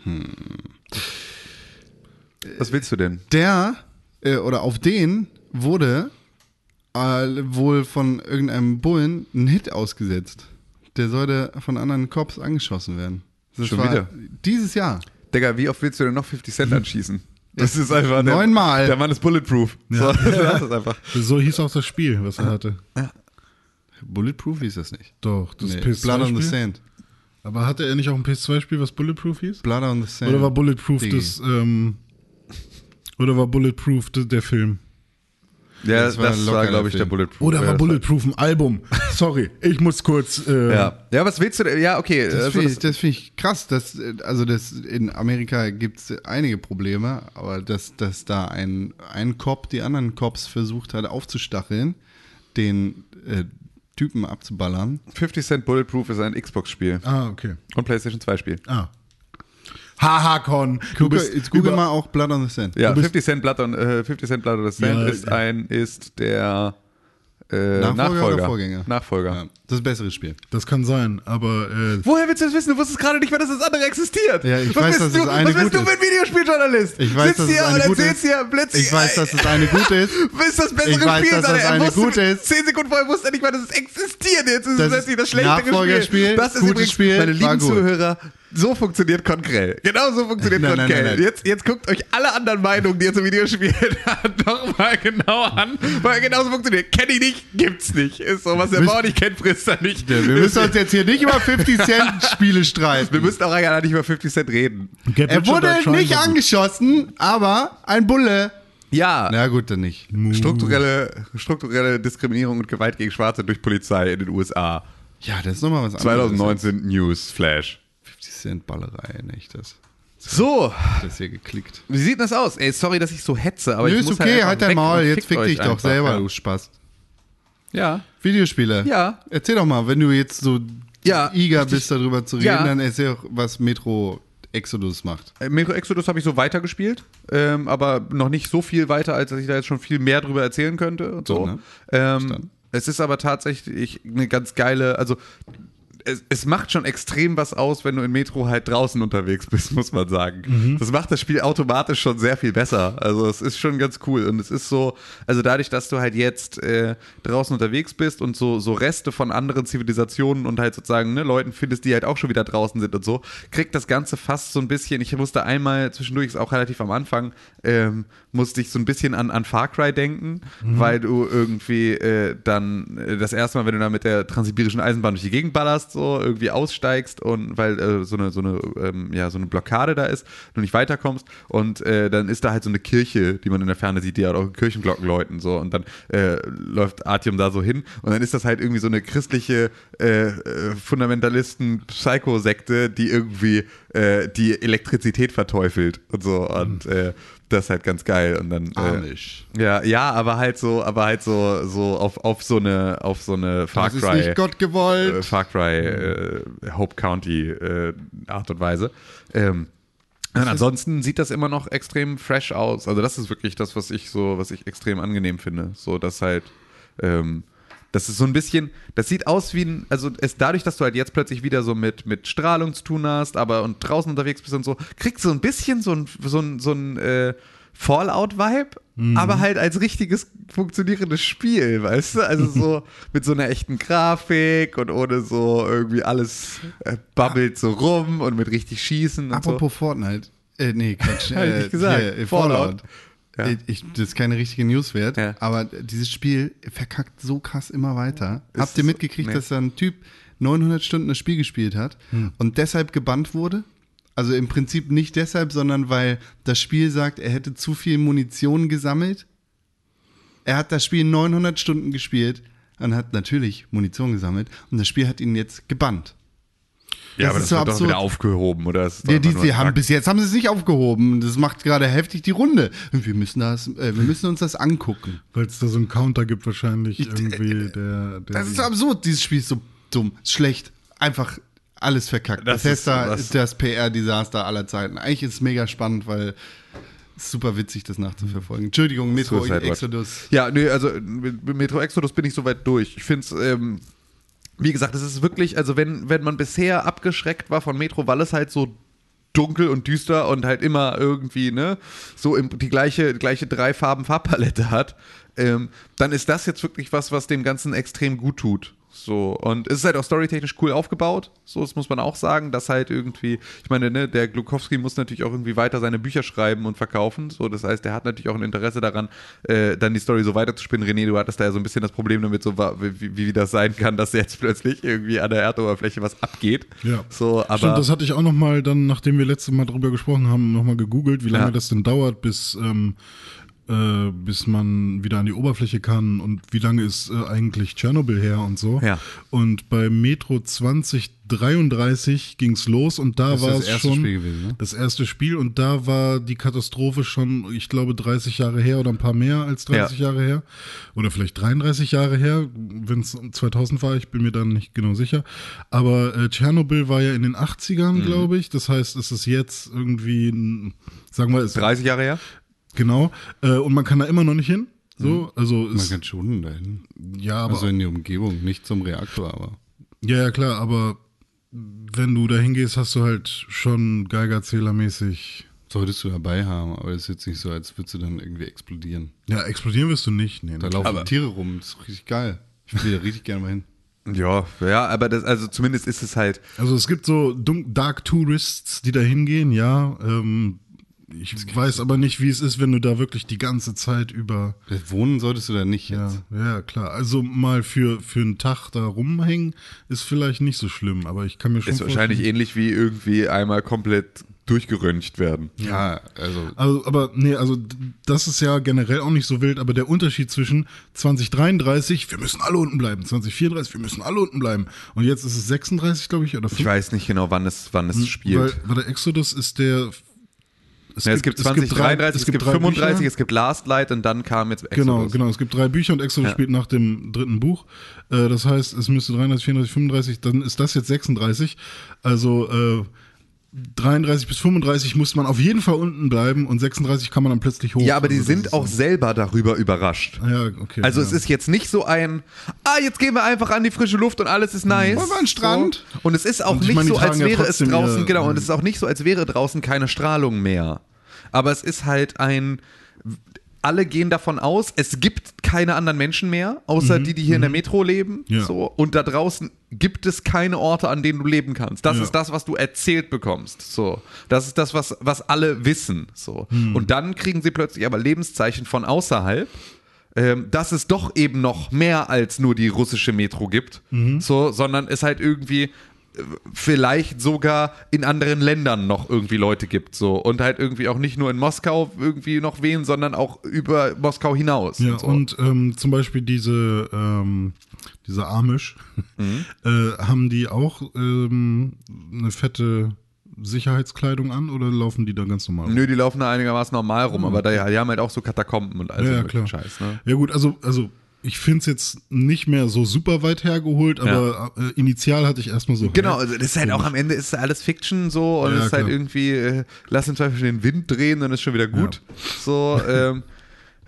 Hm. Was willst du denn? Der, äh, oder auf den wurde äh, wohl von irgendeinem Bullen ein Hit ausgesetzt. Der sollte von anderen Cops angeschossen werden. Das Schon wieder? Dieses Jahr. Digga, wie oft willst du denn noch 50 Cent anschießen? Das ist einfach Neunmal. Der Mann ist bulletproof. So, *laughs* das ist einfach. So hieß auch das Spiel, was er hatte. Bulletproof hieß das nicht. Doch, das Nee, Blood on the PS2-Spiel. Sand. Aber hatte er nicht auch ein PS2-Spiel, was Bulletproof hieß? Blood on the Sand. Oder war Bulletproof Digi. das, ähm, oder war Bulletproof der Film? Ja, Das das war war, glaube ich, der. Bulletproof. Oder war Bulletproof ein Album? *laughs* Sorry, ich muss kurz. Äh, Ja. ja, was willst du denn? Ja, okay. Das also finde ich, find ich krass. Dass, also das, in Amerika gibt es einige Probleme, aber dass, dass da ein, ein Cop die anderen Cops versucht hat aufzustacheln, den äh, Typen abzuballern. 50 Cent Bulletproof ist ein Xbox-Spiel Ah, okay. und PlayStation 2-Spiel. Ah. Haha-Con. Du Google, google über- mal auch Blood on the Sand. Ja, Du bist- 50 Cent Blood on, äh, 50 Cent Blood on the Sand Ja, ist ja. ein ist der äh, Nachfolger, Nachfolger. oder Vorgänger? Nachfolger. Ja, das ist ein besseres Spiel. Das kann sein, aber äh, Woher willst du das wissen? Du wusstest gerade nicht mehr, dass das andere existiert. Ja, ich was weiß, bist dass du, das eine Was bist du für ein Videospieljournalist? Ich weiß, Sitzt dass es hier eine und gut erzählst ist. hier plötzlich. Ich weiß, dass das eine gute ist. *laughs* Ist das bessere Ich weiß, Spiel? dass das Er eine wusste- gute ist. Zehn Sekunden vorher wusste er nicht mal, dass es existiert. Jetzt ist Das es plötzlich das ist schlechtere Nachfolgerspiel, Spiel. Das ist gutes übrigens, Spiel, meine lieben. Zuhörer, so funktioniert Conkrell. Genau so funktioniert Nein, nein, Conkrell. nein, nein. Jetzt, jetzt guckt euch alle anderen Meinungen, die ihr zum Videospiel *laughs* habt, doch mal genau an, weil genau so funktioniert. Kenn ich nicht, gibt's nicht. Ist so, was der Bauer nicht kennt, frisst er nicht. Wir müssen uns jetzt hier nicht über 50 *laughs* Cent Spiele streiten. Wir müssen auch eigentlich nicht über 50 Cent reden. Get Er wurde nicht angeschossen, aber ein Bulle. Ja, Na gut, dann nicht. strukturelle, strukturelle Diskriminierung und Gewalt gegen Schwarze durch Polizei in den USA. Ja, das ist nochmal was anderes. 2019 News Flash. 50 Cent Ballerei, nicht das. So, Das hier geklickt. wie sieht das aus? Ey, sorry, dass ich so hetze, aber Nö, ich ist muss okay, einfach halt dein Maul, jetzt fick dich doch selber, ja. du Spaß. Ja. Videospiele. Ja. Erzähl doch mal, wenn du jetzt so Ja, eager bist, darüber zu reden, Ja. dann erzähl auch, was Metro Exodus macht. Äh, Metro Exodus habe ich so weitergespielt, ähm, aber noch nicht so viel weiter, als dass ich da jetzt schon viel mehr drüber erzählen könnte. Und so. So, ne? ähm, Verstanden. es ist aber tatsächlich eine ganz geile, also es, es macht schon extrem was aus, wenn du in Metro halt draußen unterwegs bist, *laughs* muss man sagen. Das macht das Spiel automatisch schon sehr viel besser. Also es ist schon ganz cool und es ist so, also dadurch, dass du halt jetzt äh, draußen unterwegs bist und so, so Reste von anderen Zivilisationen und halt sozusagen ne, Leuten findest, die halt auch schon wieder draußen sind und so, kriegt das Ganze fast so ein bisschen, ich musste einmal zwischendurch, auch relativ am Anfang, ähm, musste ich so ein bisschen an, an Far Cry denken, weil du irgendwie äh, dann äh, das erste Mal, wenn du da mit der transsibirischen Eisenbahn durch die Gegend ballerst, so irgendwie aussteigst und weil äh, so eine so eine ähm, ja so eine Blockade da ist, du nicht weiterkommst und äh, dann ist da halt so eine Kirche, die man in der Ferne sieht, die halt auch Kirchenglocken läuten so und dann äh, läuft Artyom da so hin und dann ist das halt irgendwie so eine christliche äh, äh, Fundamentalisten Psycho-Sekte, die irgendwie äh, die Elektrizität verteufelt und so und äh, das ist halt ganz geil und dann äh, ja, ja, aber halt so, aber halt so, so auf, auf so eine, auf so eine Far Das ist Cry, nicht Gott gewollt. äh, Far Cry, äh, Hope County äh, Art und Weise. Ähm, und ansonsten sieht das immer noch extrem fresh aus. Also das ist wirklich das, was ich so, was ich extrem angenehm finde. So, dass halt, ähm, das ist so ein bisschen, das sieht aus wie ein, also es dadurch, dass du halt jetzt plötzlich wieder so mit, mit Strahlung zu tun hast, aber und draußen unterwegs bist und so, kriegst du so ein bisschen so ein, so ein, so ein äh, Fallout-Vibe, aber halt als richtiges funktionierendes Spiel, weißt du? Also so *laughs* mit so einer echten Grafik und ohne so irgendwie alles äh, bubbelt so rum und mit richtig Schießen und Apropos Fortnite. Äh, nee, Quatsch. *laughs* Hab ich äh, nicht gesagt. hier, äh, Fallout. Fallout. Ja. Ich, das ist keine richtige News wert, Ja. aber dieses Spiel verkackt so krass immer weiter. Ist Habt ihr mitgekriegt, nee. dass da ein Typ 900 Stunden das Spiel gespielt hat und deshalb gebannt wurde? Also im Prinzip nicht deshalb, sondern weil das Spiel sagt, er hätte zu viel Munition gesammelt. Er hat das Spiel 900 Stunden gespielt und hat natürlich Munition gesammelt und das Spiel hat ihn jetzt gebannt. Ja, Das aber ist das so wird doch absurd. wieder aufgehoben, oder? Das ist doch Ja, die, die haben, bis jetzt haben sie es nicht aufgehoben. Das macht gerade heftig die Runde. Wir müssen, das, äh, wir müssen uns das angucken. Weil es da so einen Counter gibt wahrscheinlich irgendwie, der, der Das ist so absurd. Dieses Spiel ist so dumm, schlecht. Einfach alles verkackt. Das Das ist Bethesda was- ist das PR-Desaster aller Zeiten. Eigentlich ist es mega spannend, weil es ist super witzig, das nachzuverfolgen. Entschuldigung, Metro. Exodus. Ja, nee, also mit mit Metro Exodus bin ich soweit durch. Ich finde es, ähm, wie gesagt, es ist wirklich, also wenn, wenn man bisher abgeschreckt war von Metro, weil es halt so dunkel und düster und halt immer irgendwie, ne, so im, die gleiche, gleiche drei Farben Farbpalette hat, ähm, dann ist das jetzt wirklich was, was dem Ganzen extrem gut tut. So, und es ist halt auch storytechnisch cool aufgebaut. So, das muss man auch sagen, dass halt irgendwie, ich meine, ne, der Glukowski muss natürlich auch irgendwie weiter seine Bücher schreiben und verkaufen. So, das heißt, der hat natürlich auch ein Interesse daran, äh, dann die Story so weiterzuspinnen. René, du hattest da ja so ein bisschen das Problem damit, so wie, wie das sein kann, dass jetzt plötzlich irgendwie an der Erdoberfläche was abgeht. Ja. So, aber. Stimmt, das hatte ich auch nochmal dann, nachdem wir letztes Mal drüber gesprochen haben, nochmal gegoogelt, wie lange Ja. das denn dauert, bis, ähm, äh, bis man wieder an die Oberfläche kann und wie lange ist äh, eigentlich Tschernobyl her und so. Ja. Und bei Metro 2033 ging's los und da war es schon gewesen, ne? das erste Spiel und da war die Katastrophe schon, ich glaube, 30 Jahre her oder ein paar mehr als 30 Jahre her oder vielleicht 33 Jahre her, wenn es 2000 war, ich bin mir dann nicht genau sicher. Aber äh, Tschernobyl war ja in den 80ern, Mhm. glaube ich. Das heißt, es ist jetzt irgendwie, sagen wir, es 30 Jahre her? Genau. Äh, und man kann da immer noch nicht hin. Mhm. So, also Man kann schon dahin. ja, aber Also in die Umgebung, nicht zum Reaktor, aber. ja, ja klar, aber wenn du da hingehst, hast du halt schon Geigerzählermäßig. Solltest du dabei haben, aber es ist jetzt nicht so, als würdest du dann irgendwie explodieren. Ja, explodieren wirst du nicht. Nee, Da laufen Aber- Tiere rum, das ist richtig geil. Ich will da richtig gerne mal hin. *laughs* Ja, ja, aber das, also zumindest ist es halt, Also es gibt so Dark Tourists, die da hingehen, ja. Ähm, ich weiß aber nicht, wie es ist, wenn du da wirklich die ganze Zeit über. Wohnen solltest du da nicht Ja, jetzt. ja, klar. Also mal für, für einen Tag da rumhängen ist vielleicht nicht so schlimm, aber ich kann mir schon ist wahrscheinlich ähnlich wie irgendwie einmal komplett durchgeröntgt werden. Ja, also Also, aber nee, also das ist ja generell auch nicht so wild, aber der Unterschied zwischen 2033, wir müssen alle unten bleiben, 2034, wir müssen alle unten bleiben. Und jetzt ist es 36, glaube ich, oder Ich weiß nicht genau, wann es, wann es spielt. Weil, weil der Exodus ist der. Ja, es gibt 20, drei- 33, es gibt, drei 35, Bücher. es gibt Last Light und dann kam jetzt Genau, Exodus. genau. Es gibt drei Bücher und Exodus Ja. spielt nach dem dritten Buch. Äh, das heißt, es müsste 33, 34, 35, dann ist das jetzt 36. Also äh, 33 bis 35 muss man auf jeden Fall unten bleiben und 36 kann man dann plötzlich hoch. Ja, aber die Also sind auch so- selber darüber überrascht. Ja, okay. Also ja. es ist jetzt nicht so ein, ah, jetzt gehen wir einfach an die frische Luft und alles ist nice. Wollen wir an den Strand? So. Und es ist auch nicht meine, so, als tragen ja wäre es draußen, genau, und es ist auch nicht so, als wäre draußen keine Strahlung mehr. Aber es ist halt ein, alle gehen davon aus, es gibt keine anderen Menschen mehr, außer die, die hier in der Metro leben. Mhm, Ja. So. Und da draußen gibt es keine Orte, an denen du leben kannst. Das Ja. ist das, was du erzählt bekommst. So. Das ist das, was, was alle wissen. So. Mhm. Und dann kriegen sie plötzlich aber Lebenszeichen von außerhalb. Ähm, dass es doch eben noch mehr als nur die russische Metro gibt, so, sondern es halt irgendwie vielleicht sogar in anderen Ländern noch irgendwie Leute gibt, so und halt irgendwie auch nicht nur in Moskau irgendwie noch wen, sondern auch über Moskau hinaus. Ja, so. und ähm, zum Beispiel diese, ähm, diese Amish, Mhm. *laughs* äh, haben die auch ähm, eine fette Sicherheitskleidung an oder laufen die da ganz normal rum? Nö, die laufen da einigermaßen normal rum, aber da, die haben halt auch so Katakomben und all Ja, so ja, klar. Scheiß, ne? Ja gut, also, also ich finde es jetzt nicht mehr so super weit hergeholt, aber äh, initial hatte ich erstmal so. Genau, also das ist halt auch am Ende ist alles Fiction so und Ja, es ist halt klar. irgendwie, äh, lass den Zweifel den Wind drehen, dann ist schon wieder gut. So, ähm,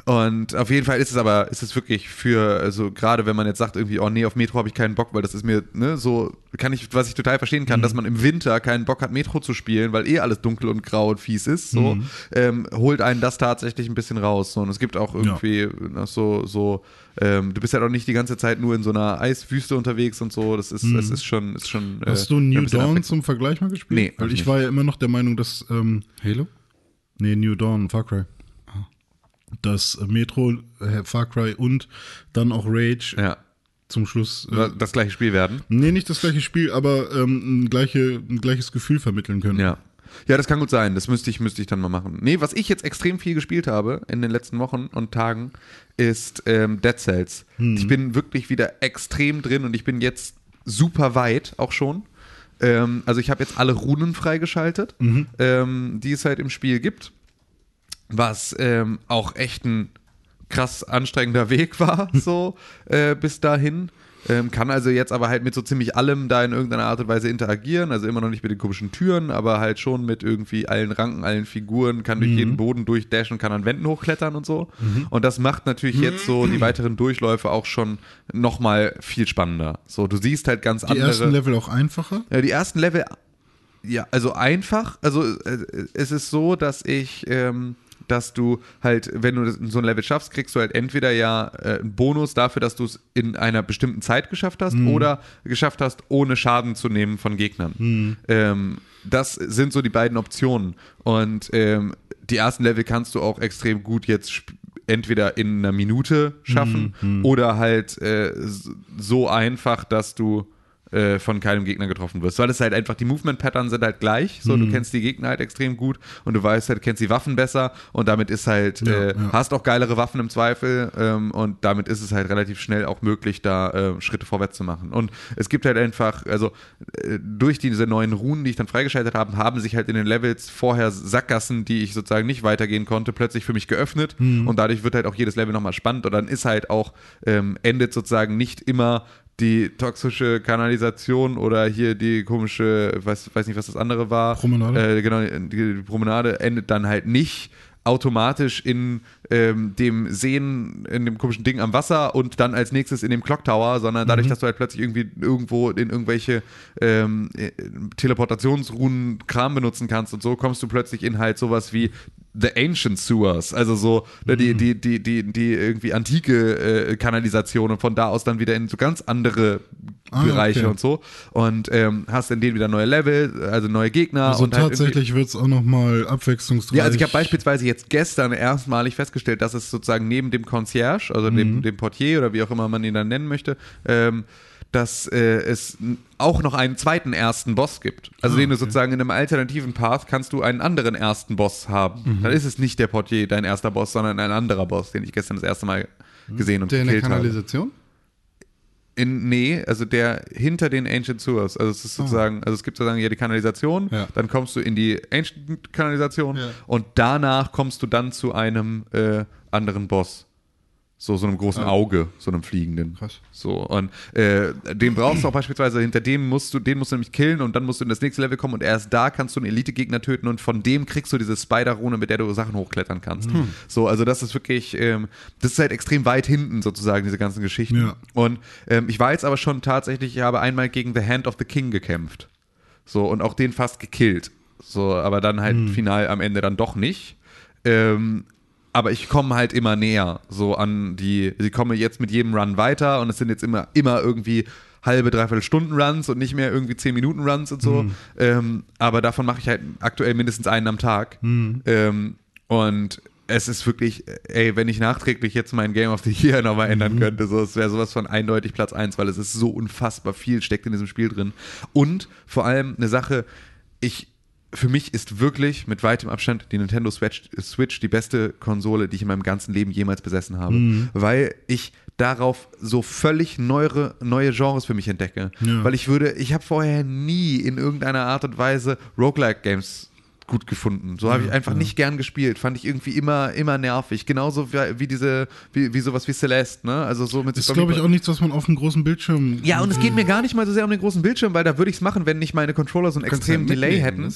und auf jeden Fall ist es aber, ist es wirklich für, also gerade wenn man jetzt sagt, irgendwie, oh nee, auf Metro habe ich keinen Bock, weil das ist mir, ne, so, kann ich, was ich total verstehen kann, dass man im Winter keinen Bock hat, Metro zu spielen, weil eh alles dunkel und grau und fies ist, so, ähm, holt einen das tatsächlich ein bisschen raus. So. Und es gibt auch irgendwie noch so, so, ähm, du bist ja doch nicht die ganze Zeit nur in so einer Eiswüste unterwegs und so, das ist, es ist schon, ist schon. äh, Hast du ein New Dawn zum Vergleich mal gespielt? Nee, Weil ich ich nicht. war ja immer noch der Meinung, dass, ähm, Halo? nee, New Dawn, Far Cry. Dass Metro, äh, Far Cry und dann auch Rage Ja. zum Schluss. Äh, Das gleiche Spiel werden. nee, nicht das gleiche Spiel, aber ähm, ein, gleiche, ein gleiches Gefühl vermitteln können. Ja. Ja, das kann gut sein. Das müsste ich, müsste ich dann mal machen. Nee, was ich jetzt extrem viel gespielt habe in den letzten Wochen und Tagen, ist ähm, Dead Cells. Ich bin wirklich wieder extrem drin und ich bin jetzt super weit auch schon. Ähm, also ich habe jetzt alle Runen freigeschaltet, ähm, die es halt im Spiel gibt. Was ähm, auch echt ein krass anstrengender Weg *laughs* war, so äh, bis dahin. Ähm, kann also jetzt aber halt mit so ziemlich allem da in irgendeiner Art und Weise interagieren. Also immer noch nicht mit den komischen Türen, aber halt schon mit irgendwie allen Ranken, allen Figuren, kann durch jeden Boden durchdashen, kann an Wänden hochklettern und so. Und das macht natürlich jetzt so die weiteren Durchläufe auch schon nochmal viel spannender. So, du siehst halt ganz Die andere. ersten Level auch einfacher? Ja, die ersten Level, ja, also einfach. Also äh, es ist so, dass ich, ähm, dass du halt, wenn du so ein Level schaffst, kriegst du halt entweder ja äh, einen Bonus dafür, dass du es in einer bestimmten Zeit geschafft hast oder geschafft hast, ohne Schaden zu nehmen von Gegnern. Ähm, das sind so die beiden Optionen. Und ähm, die ersten Level kannst du auch extrem gut jetzt entweder in einer Minute schaffen oder halt äh, so einfach, dass du äh, von keinem Gegner getroffen wirst. Weil es halt einfach, die Movement-Pattern sind halt gleich. So, du kennst die Gegner halt extrem gut und du weißt halt, kennst die Waffen besser und damit ist halt, Ja, äh, ja. hast auch geilere Waffen im Zweifel ähm, und damit ist es halt relativ schnell auch möglich, da äh, Schritte vorwärts zu machen. Und es gibt halt einfach, also äh, durch diese neuen Runen, die ich dann freigeschaltet habe, haben sich halt in den Levels vorher Sackgassen, die ich sozusagen nicht weitergehen konnte, plötzlich für mich geöffnet und dadurch wird halt auch jedes Level nochmal spannend und dann ist halt auch, ähm, endet sozusagen nicht immer die toxische Kanalisation oder hier die komische, weiß, weiß nicht, was das andere war. Promenade. Äh, genau, die Promenade endet dann halt nicht automatisch in ähm, dem Sehen, in dem komischen Ding am Wasser und dann als nächstes in dem Clock Tower, sondern dadurch, dass du halt plötzlich irgendwie irgendwo in irgendwelche ähm, äh, Teleportationsrunen Kram benutzen kannst und so, kommst du plötzlich in halt sowas wie The Ancient Sewers, also so ne, die, die, die, die, die irgendwie antike äh, Kanalisation und von da aus dann wieder in so ganz andere Ah, Bereiche okay. und so und ähm, hast in denen wieder neue Level, also neue Gegner Also und halt tatsächlich wird es auch nochmal abwechslungsreich. ja, also ich habe beispielsweise jetzt gestern erstmalig festgestellt, dass es sozusagen neben dem Concierge, also dem, dem Portier oder wie auch immer man ihn dann nennen möchte, ähm, dass äh, es auch noch einen zweiten ersten Boss gibt. Also Ah, den du okay. sozusagen in einem alternativen Path kannst du einen anderen ersten Boss haben. Dann ist es nicht der Portier, dein erster Boss, sondern ein anderer Boss, den ich gestern das erste Mal gesehen und Der in der gekillt habe. Kanalisation? In, nee, also der hinter den Ancient Sewers. Also es ist sozusagen, also es gibt sozusagen ja die Kanalisation, Ja. dann kommst du in die Ancient Kanalisation Ja. und danach kommst du dann zu einem äh, anderen Boss. So, so einem großen Auge, so einem fliegenden. Krass. So, und äh, den brauchst du auch beispielsweise, hinter dem musst du, den musst du nämlich killen und dann musst du in das nächste Level kommen und erst da kannst du einen Elite-Gegner töten und von dem kriegst du diese Spider-Rune, mit der du Sachen hochklettern kannst. So, also das ist wirklich, ähm, das ist halt extrem weit hinten sozusagen, diese ganzen Geschichten. Ja. Und ähm, ich war jetzt aber schon tatsächlich, ich habe einmal gegen The Hand of the King gekämpft. So, und auch den fast gekillt. So, aber dann halt final am Ende dann doch nicht. Ähm, aber ich komme halt immer näher so an die, ich komme jetzt mit jedem Run weiter und es sind jetzt immer, immer irgendwie halbe, dreiviertel Stunden Runs und nicht mehr irgendwie 10 Minuten Runs und so. Ähm, aber davon mache ich halt aktuell mindestens einen am Tag. Ähm, und es ist wirklich, ey, wenn ich nachträglich jetzt mein Game of the Year nochmal ändern könnte, so, es wäre sowas von eindeutig Platz 1, weil es ist so unfassbar viel steckt in diesem Spiel drin. Und vor allem eine Sache, ich, für mich ist wirklich mit weitem Abstand die Nintendo Switch, Switch die beste Konsole, die ich in meinem ganzen Leben jemals besessen habe, weil ich darauf so völlig neuere, neue Genres für mich entdecke. Ja. Weil ich würde, ich habe vorher nie in irgendeiner Art und Weise Roguelike-Games gut gefunden. So habe ich einfach nicht gern gespielt. Fand ich irgendwie immer, immer nervig. Genauso wie, wie diese, wie, wie sowas wie Celeste, ne? Also so mit ist, glaube ich, auch nichts, was man auf dem großen Bildschirm. ja, und es geht mir gar nicht mal so sehr um den großen Bildschirm, weil da würde ich es machen, wenn nicht meine Controller so einen Kannst extremen halt Delay hätten.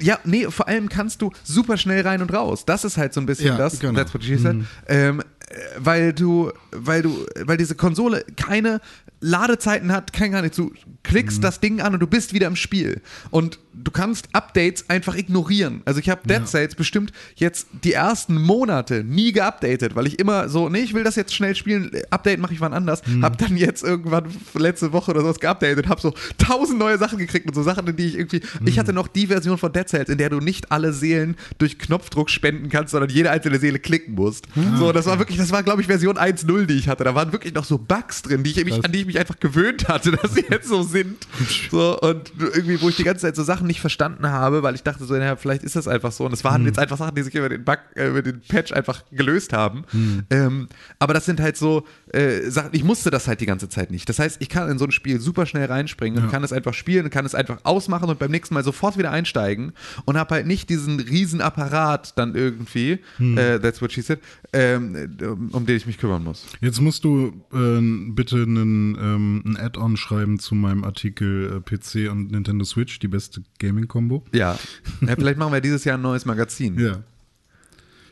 Ja, nee, vor allem kannst du super schnell rein und raus. Das ist halt so ein bisschen Ja, das. genau. That's what she said. Ähm, äh, weil du, weil du, weil diese Konsole keine Ladezeiten hat, kein gar nichts. Du klickst das Ding an und du bist wieder im Spiel. Und du kannst Updates einfach ignorieren. Also ich habe Dead Ja. Cells bestimmt jetzt die ersten Monate nie geupdatet, weil ich immer so, nee, ich will das jetzt schnell spielen, Update mache ich wann anders. Hab dann jetzt irgendwann letzte Woche oder sowas geupdatet, hab so tausend neue Sachen gekriegt und so Sachen, in die ich irgendwie, ich hatte noch die Version von Dead Cells, in der du nicht alle Seelen durch Knopfdruck spenden kannst, sondern jede einzelne Seele klicken musst. So, das war wirklich, das war glaube ich Version 1.0, die ich hatte. Da waren wirklich noch so Bugs drin, die ich mich, an die ich mich einfach gewöhnt hatte, *laughs* dass sie jetzt so sind. So, und irgendwie, wo ich die ganze Zeit so Sachen nicht verstanden habe, weil ich dachte so, naja, vielleicht ist das einfach so. Und es waren jetzt einfach Sachen, die sich über den Bug, äh, über den Patch einfach gelöst haben. Ähm, aber das sind halt so äh, Sachen, ich musste das halt die ganze Zeit nicht. Das heißt, ich kann in so ein Spiel super schnell reinspringen und kann es einfach spielen und kann es einfach ausmachen und beim nächsten Mal sofort wieder einsteigen und habe halt nicht diesen riesen Apparat dann irgendwie, äh, that's what she said, ähm, um, um den ich mich kümmern muss. Jetzt musst du äh, bitte einen, ähm, ein Add-on schreiben zu meinem Artikel äh, PC und Nintendo Switch, die beste Gaming-Kombo. Ja. ja. Vielleicht machen wir dieses Jahr ein neues Magazin. Ja.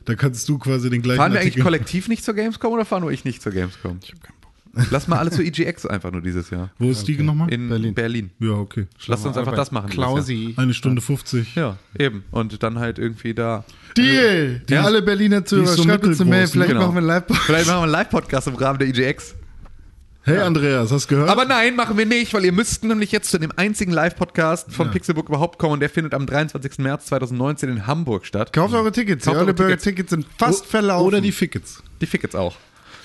Da kannst du quasi den gleichen Fahren wir eigentlich kollektiv nicht zur Gamescom oder fahren nur ich nicht zur Gamescom? Ich hab keinen Bock. Lass mal alle zu EGX einfach nur dieses Jahr. Wo ist die nochmal? In Berlin. Berlin. Ja, okay. Lass uns einfach das machen. Klausi. Eine Stunde 50. Ja, eben. Und dann halt irgendwie da. Deal! Ja. Alle Berliner Zuhörer, so schreibt uns eine Mail, mittelgroß, vielleicht genau. machen wir ein live Vielleicht machen wir einen Live-Podcast im Rahmen der EGX. Hey Andreas, hast du gehört? Aber nein, machen wir nicht, weil ihr müsst nämlich jetzt zu dem einzigen Live-Podcast von Ja. Pixelbook überhaupt kommen und der findet am 23. März 2019 in Hamburg statt. Kauft eure Tickets. Die Kauft eure Early Bird Tickets. Tickets sind fast O- verlaufen. Oder die Fickets. Die Fickets auch.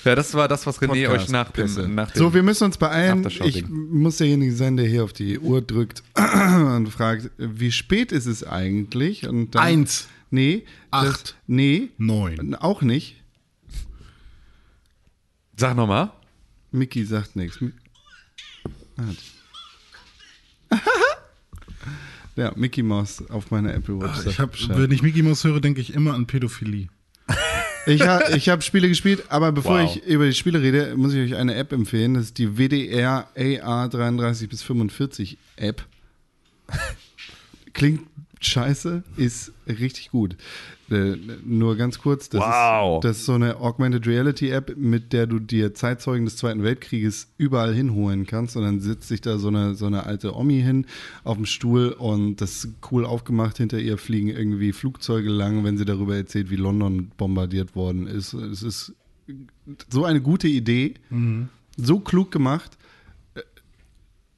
Ja, das war das, was René Podcast, euch nach dem, nach dem So, wir müssen uns beeilen. Ich muss derjenige sein, der hier auf die Uhr drückt *clears throat* und fragt, wie spät ist es eigentlich? Und dann, Eins. Nee. Acht. Das, nee. Neun. Auch nicht. Sag nochmal. Mickey sagt nichts. *laughs* Ja, Mickey Mouse auf meiner Apple Watch. sagt Ich hab, wenn ich Mickey Mouse höre, denke ich immer an Pädophilie. Ich, ha, ich habe Spiele gespielt, aber bevor Wow. ich über die Spiele rede, muss ich euch eine App empfehlen. Das ist die WDR AR 33 bis 45 App. Klingt scheiße, ist richtig gut. Äh, nur ganz kurz, das, Wow. ist, das ist so eine Augmented Reality App, mit der du dir Zeitzeugen des Zweiten Weltkrieges überall hinholen kannst und dann sitzt sich da so eine, so eine alte Omi hin auf dem Stuhl und das ist cool aufgemacht. Hinter ihr fliegen irgendwie Flugzeuge lang, wenn sie darüber erzählt, wie London bombardiert worden ist. Es ist so eine gute Idee, so klug gemacht.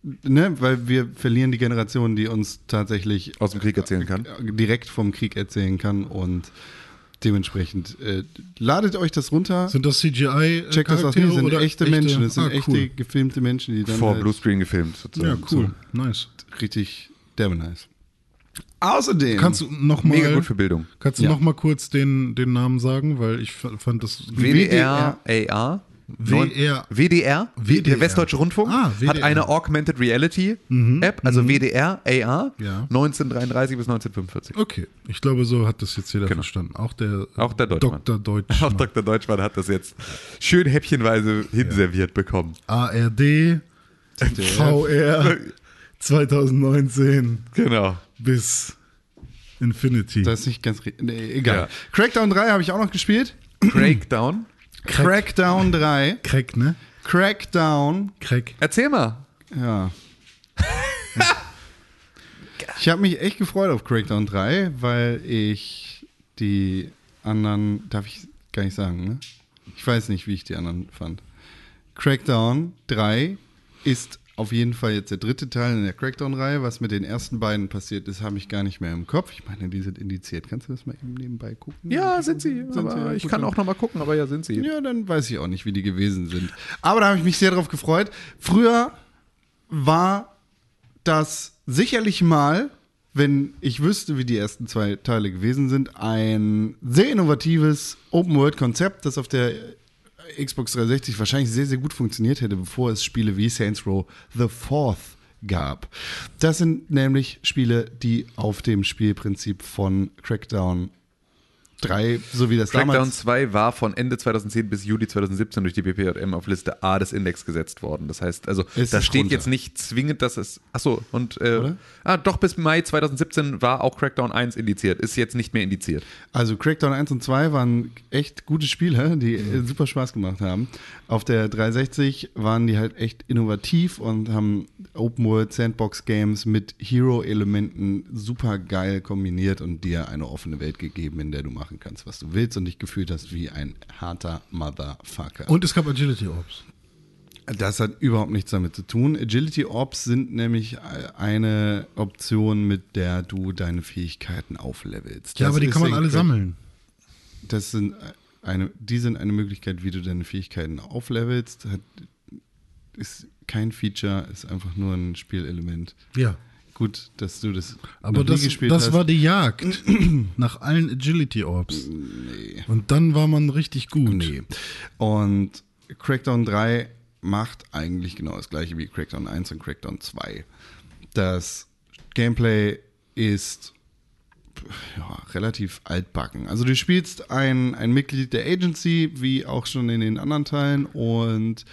Äh, Ne, weil wir verlieren die Generation, die uns tatsächlich Aus dem Krieg erzählen kann. direkt vom Krieg erzählen kann und dementsprechend äh, ladet euch das runter. Sind das CGI? Checkt das aus. Nee, das sind oder echte, Menschen. Das sind ah, echte cool. gefilmte Menschen, die dann Vor halt Bluescreen gefilmt. Ja, sozusagen. cool. Nice. richtig derbe nice. Außerdem Kannst du noch mal, Mega gut für Bildung. kannst du Ja. noch mal kurz den, den Namen sagen, weil ich fand das WDR, AR. WR. WDR, WDR. der Westdeutsche Rundfunk, Ah, hat eine Augmented Reality App, also WDR, AR, Ja. 1933 bis 1945. Okay, ich glaube, so hat das jetzt jeder Genau. verstanden. Auch der, Auch der Deutschmann. Dr. *laughs* Deutsch. Auch Dr. Deutschmann hat das jetzt schön häppchenweise hinserviert bekommen. ARD, VR 2019 Genau. bis Infinity. das ist nicht ganz nee, egal. Ja. Crackdown 3 habe ich auch noch gespielt. Crackdown. Crackdown 3. Crack, ne? Crackdown Crack. Erzähl mal. Ja. ich habe mich echt gefreut auf Crackdown 3, weil ich die anderen, darf ich gar nicht sagen, ne? Ich weiß nicht, wie ich die anderen fand. Crackdown 3 ist auf jeden Fall jetzt der dritte Teil in der Crackdown-Reihe. Was mit den ersten beiden passiert ist, habe ich gar nicht mehr im Kopf. Ich meine, die sind indiziert. Kannst du das mal eben nebenbei gucken? Ja, sind sie. Sind sie? ich kann auch noch mal gucken, aber ja, sind sie. ja, dann weiß ich auch nicht, wie die gewesen sind. Aber da habe ich mich sehr drauf gefreut. Früher war das sicherlich mal, wenn ich wüsste, wie die ersten zwei Teile gewesen sind, ein sehr innovatives Open-World-Konzept, das auf der Xbox 360 wahrscheinlich sehr, sehr gut funktioniert hätte, bevor es Spiele wie Saints Row The Fourth gab. Das sind nämlich Spiele, die auf dem Spielprinzip von Crackdown 3, so wie das Crackdown damals 2 war von Ende 2010 bis Juli 2017 durch die BPJM auf Liste A des Index gesetzt worden. Das heißt, also da steht runter. jetzt nicht zwingend, dass es. Achso, und äh? Ah, doch bis Mai 2017 war auch Crackdown 1 indiziert, ist jetzt nicht mehr indiziert. Also Crackdown 1 und 2 waren echt gute Spiele, die äh, super Spaß gemacht haben. Auf der 360 waren die halt echt innovativ und haben Open World Sandbox Games mit Hero-Elementen super geil kombiniert und dir eine offene Welt gegeben, in der du machen kannst, was du willst und dich gefühlt hast wie ein harter Motherfucker. Und es gab Agility Orbs. Das hat überhaupt nichts damit zu tun. Agility Orbs sind nämlich eine Option, mit der du deine Fähigkeiten auflevelst. Ja, Das aber die kann man alle sammeln. Das sind eine, die sind eine Möglichkeit, wie du deine Fähigkeiten auflevelst. Hat, ist kein Feature, ist einfach nur ein Spielelement. Ja. Gut, dass du das Aber das, gespielt das hast. war die Jagd *clears throat* nach allen Agility Orbs. Und dann war man richtig gut. Nee. Und Crackdown 3 macht eigentlich genau das gleiche wie Crackdown 1 und Crackdown 2. Das Gameplay ist ja, relativ altbacken. Also du spielst ein, ein Mitglied der Agency, wie auch schon in den anderen Teilen, und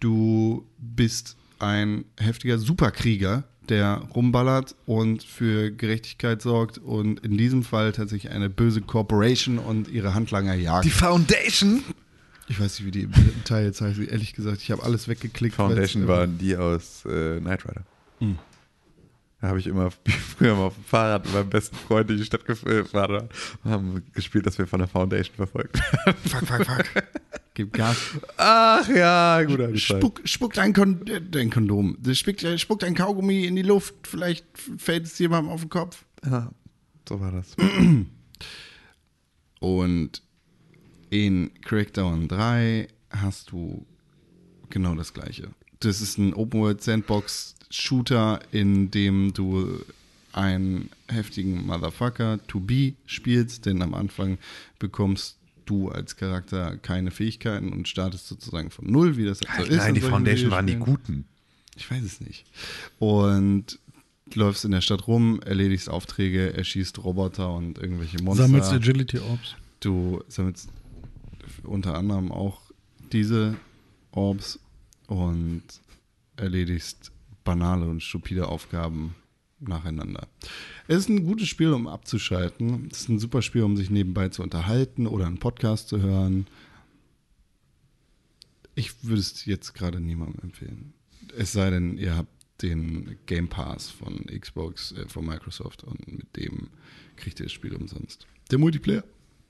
du bist ein heftiger Superkrieger, der rumballert und für Gerechtigkeit sorgt und in diesem Fall tatsächlich eine böse Corporation und ihre Handlanger jagt. Die Foundation? Ich weiß nicht, wie die im dritten Teil jetzt heißt. Ehrlich gesagt, ich habe alles weggeklickt. Foundation weil's- waren die aus äh, Knight Rider. Hm. Da habe ich immer *laughs* früher mal auf dem Fahrrad mit meinem besten Freund in die Stadt gefahren und haben gespielt, dass wir von der Foundation verfolgt werden. Fuck, fuck, fuck. *laughs* Gib Gas. Ach ja, gut. Spuck, spuck dein, Kon dein Kondom. Spuck, spuck dein Kaugummi in die Luft. Vielleicht fällt es jemandem auf den Kopf. Ja, so war das. *clears throat* Und in Crackdown 3 hast du genau das gleiche. Das ist ein Open World Sandbox Shooter, in dem du einen heftigen Motherfucker to be spielst, denn am Anfang bekommst du als Charakter keine Fähigkeiten und startest sozusagen von null, wie das halt so ist. Nein, in die Foundation waren die. Guten. Ich weiß es nicht. Und du läufst in der Stadt rum, erledigst Aufträge, erschießt Roboter und irgendwelche Monster. Sammelst Agility Orbs. Du sammelst unter anderem auch diese Orbs und erledigst banale und stupide Aufgaben nacheinander. Es ist ein gutes Spiel, um abzuschalten. Es ist ein super Spiel, um sich nebenbei zu unterhalten oder einen Podcast zu hören. Ich würde es jetzt gerade niemandem empfehlen. Es sei denn, ihr habt den Game Pass von Xbox, äh, von Microsoft und mit dem kriegt ihr das Spiel umsonst. Der Multiplayer,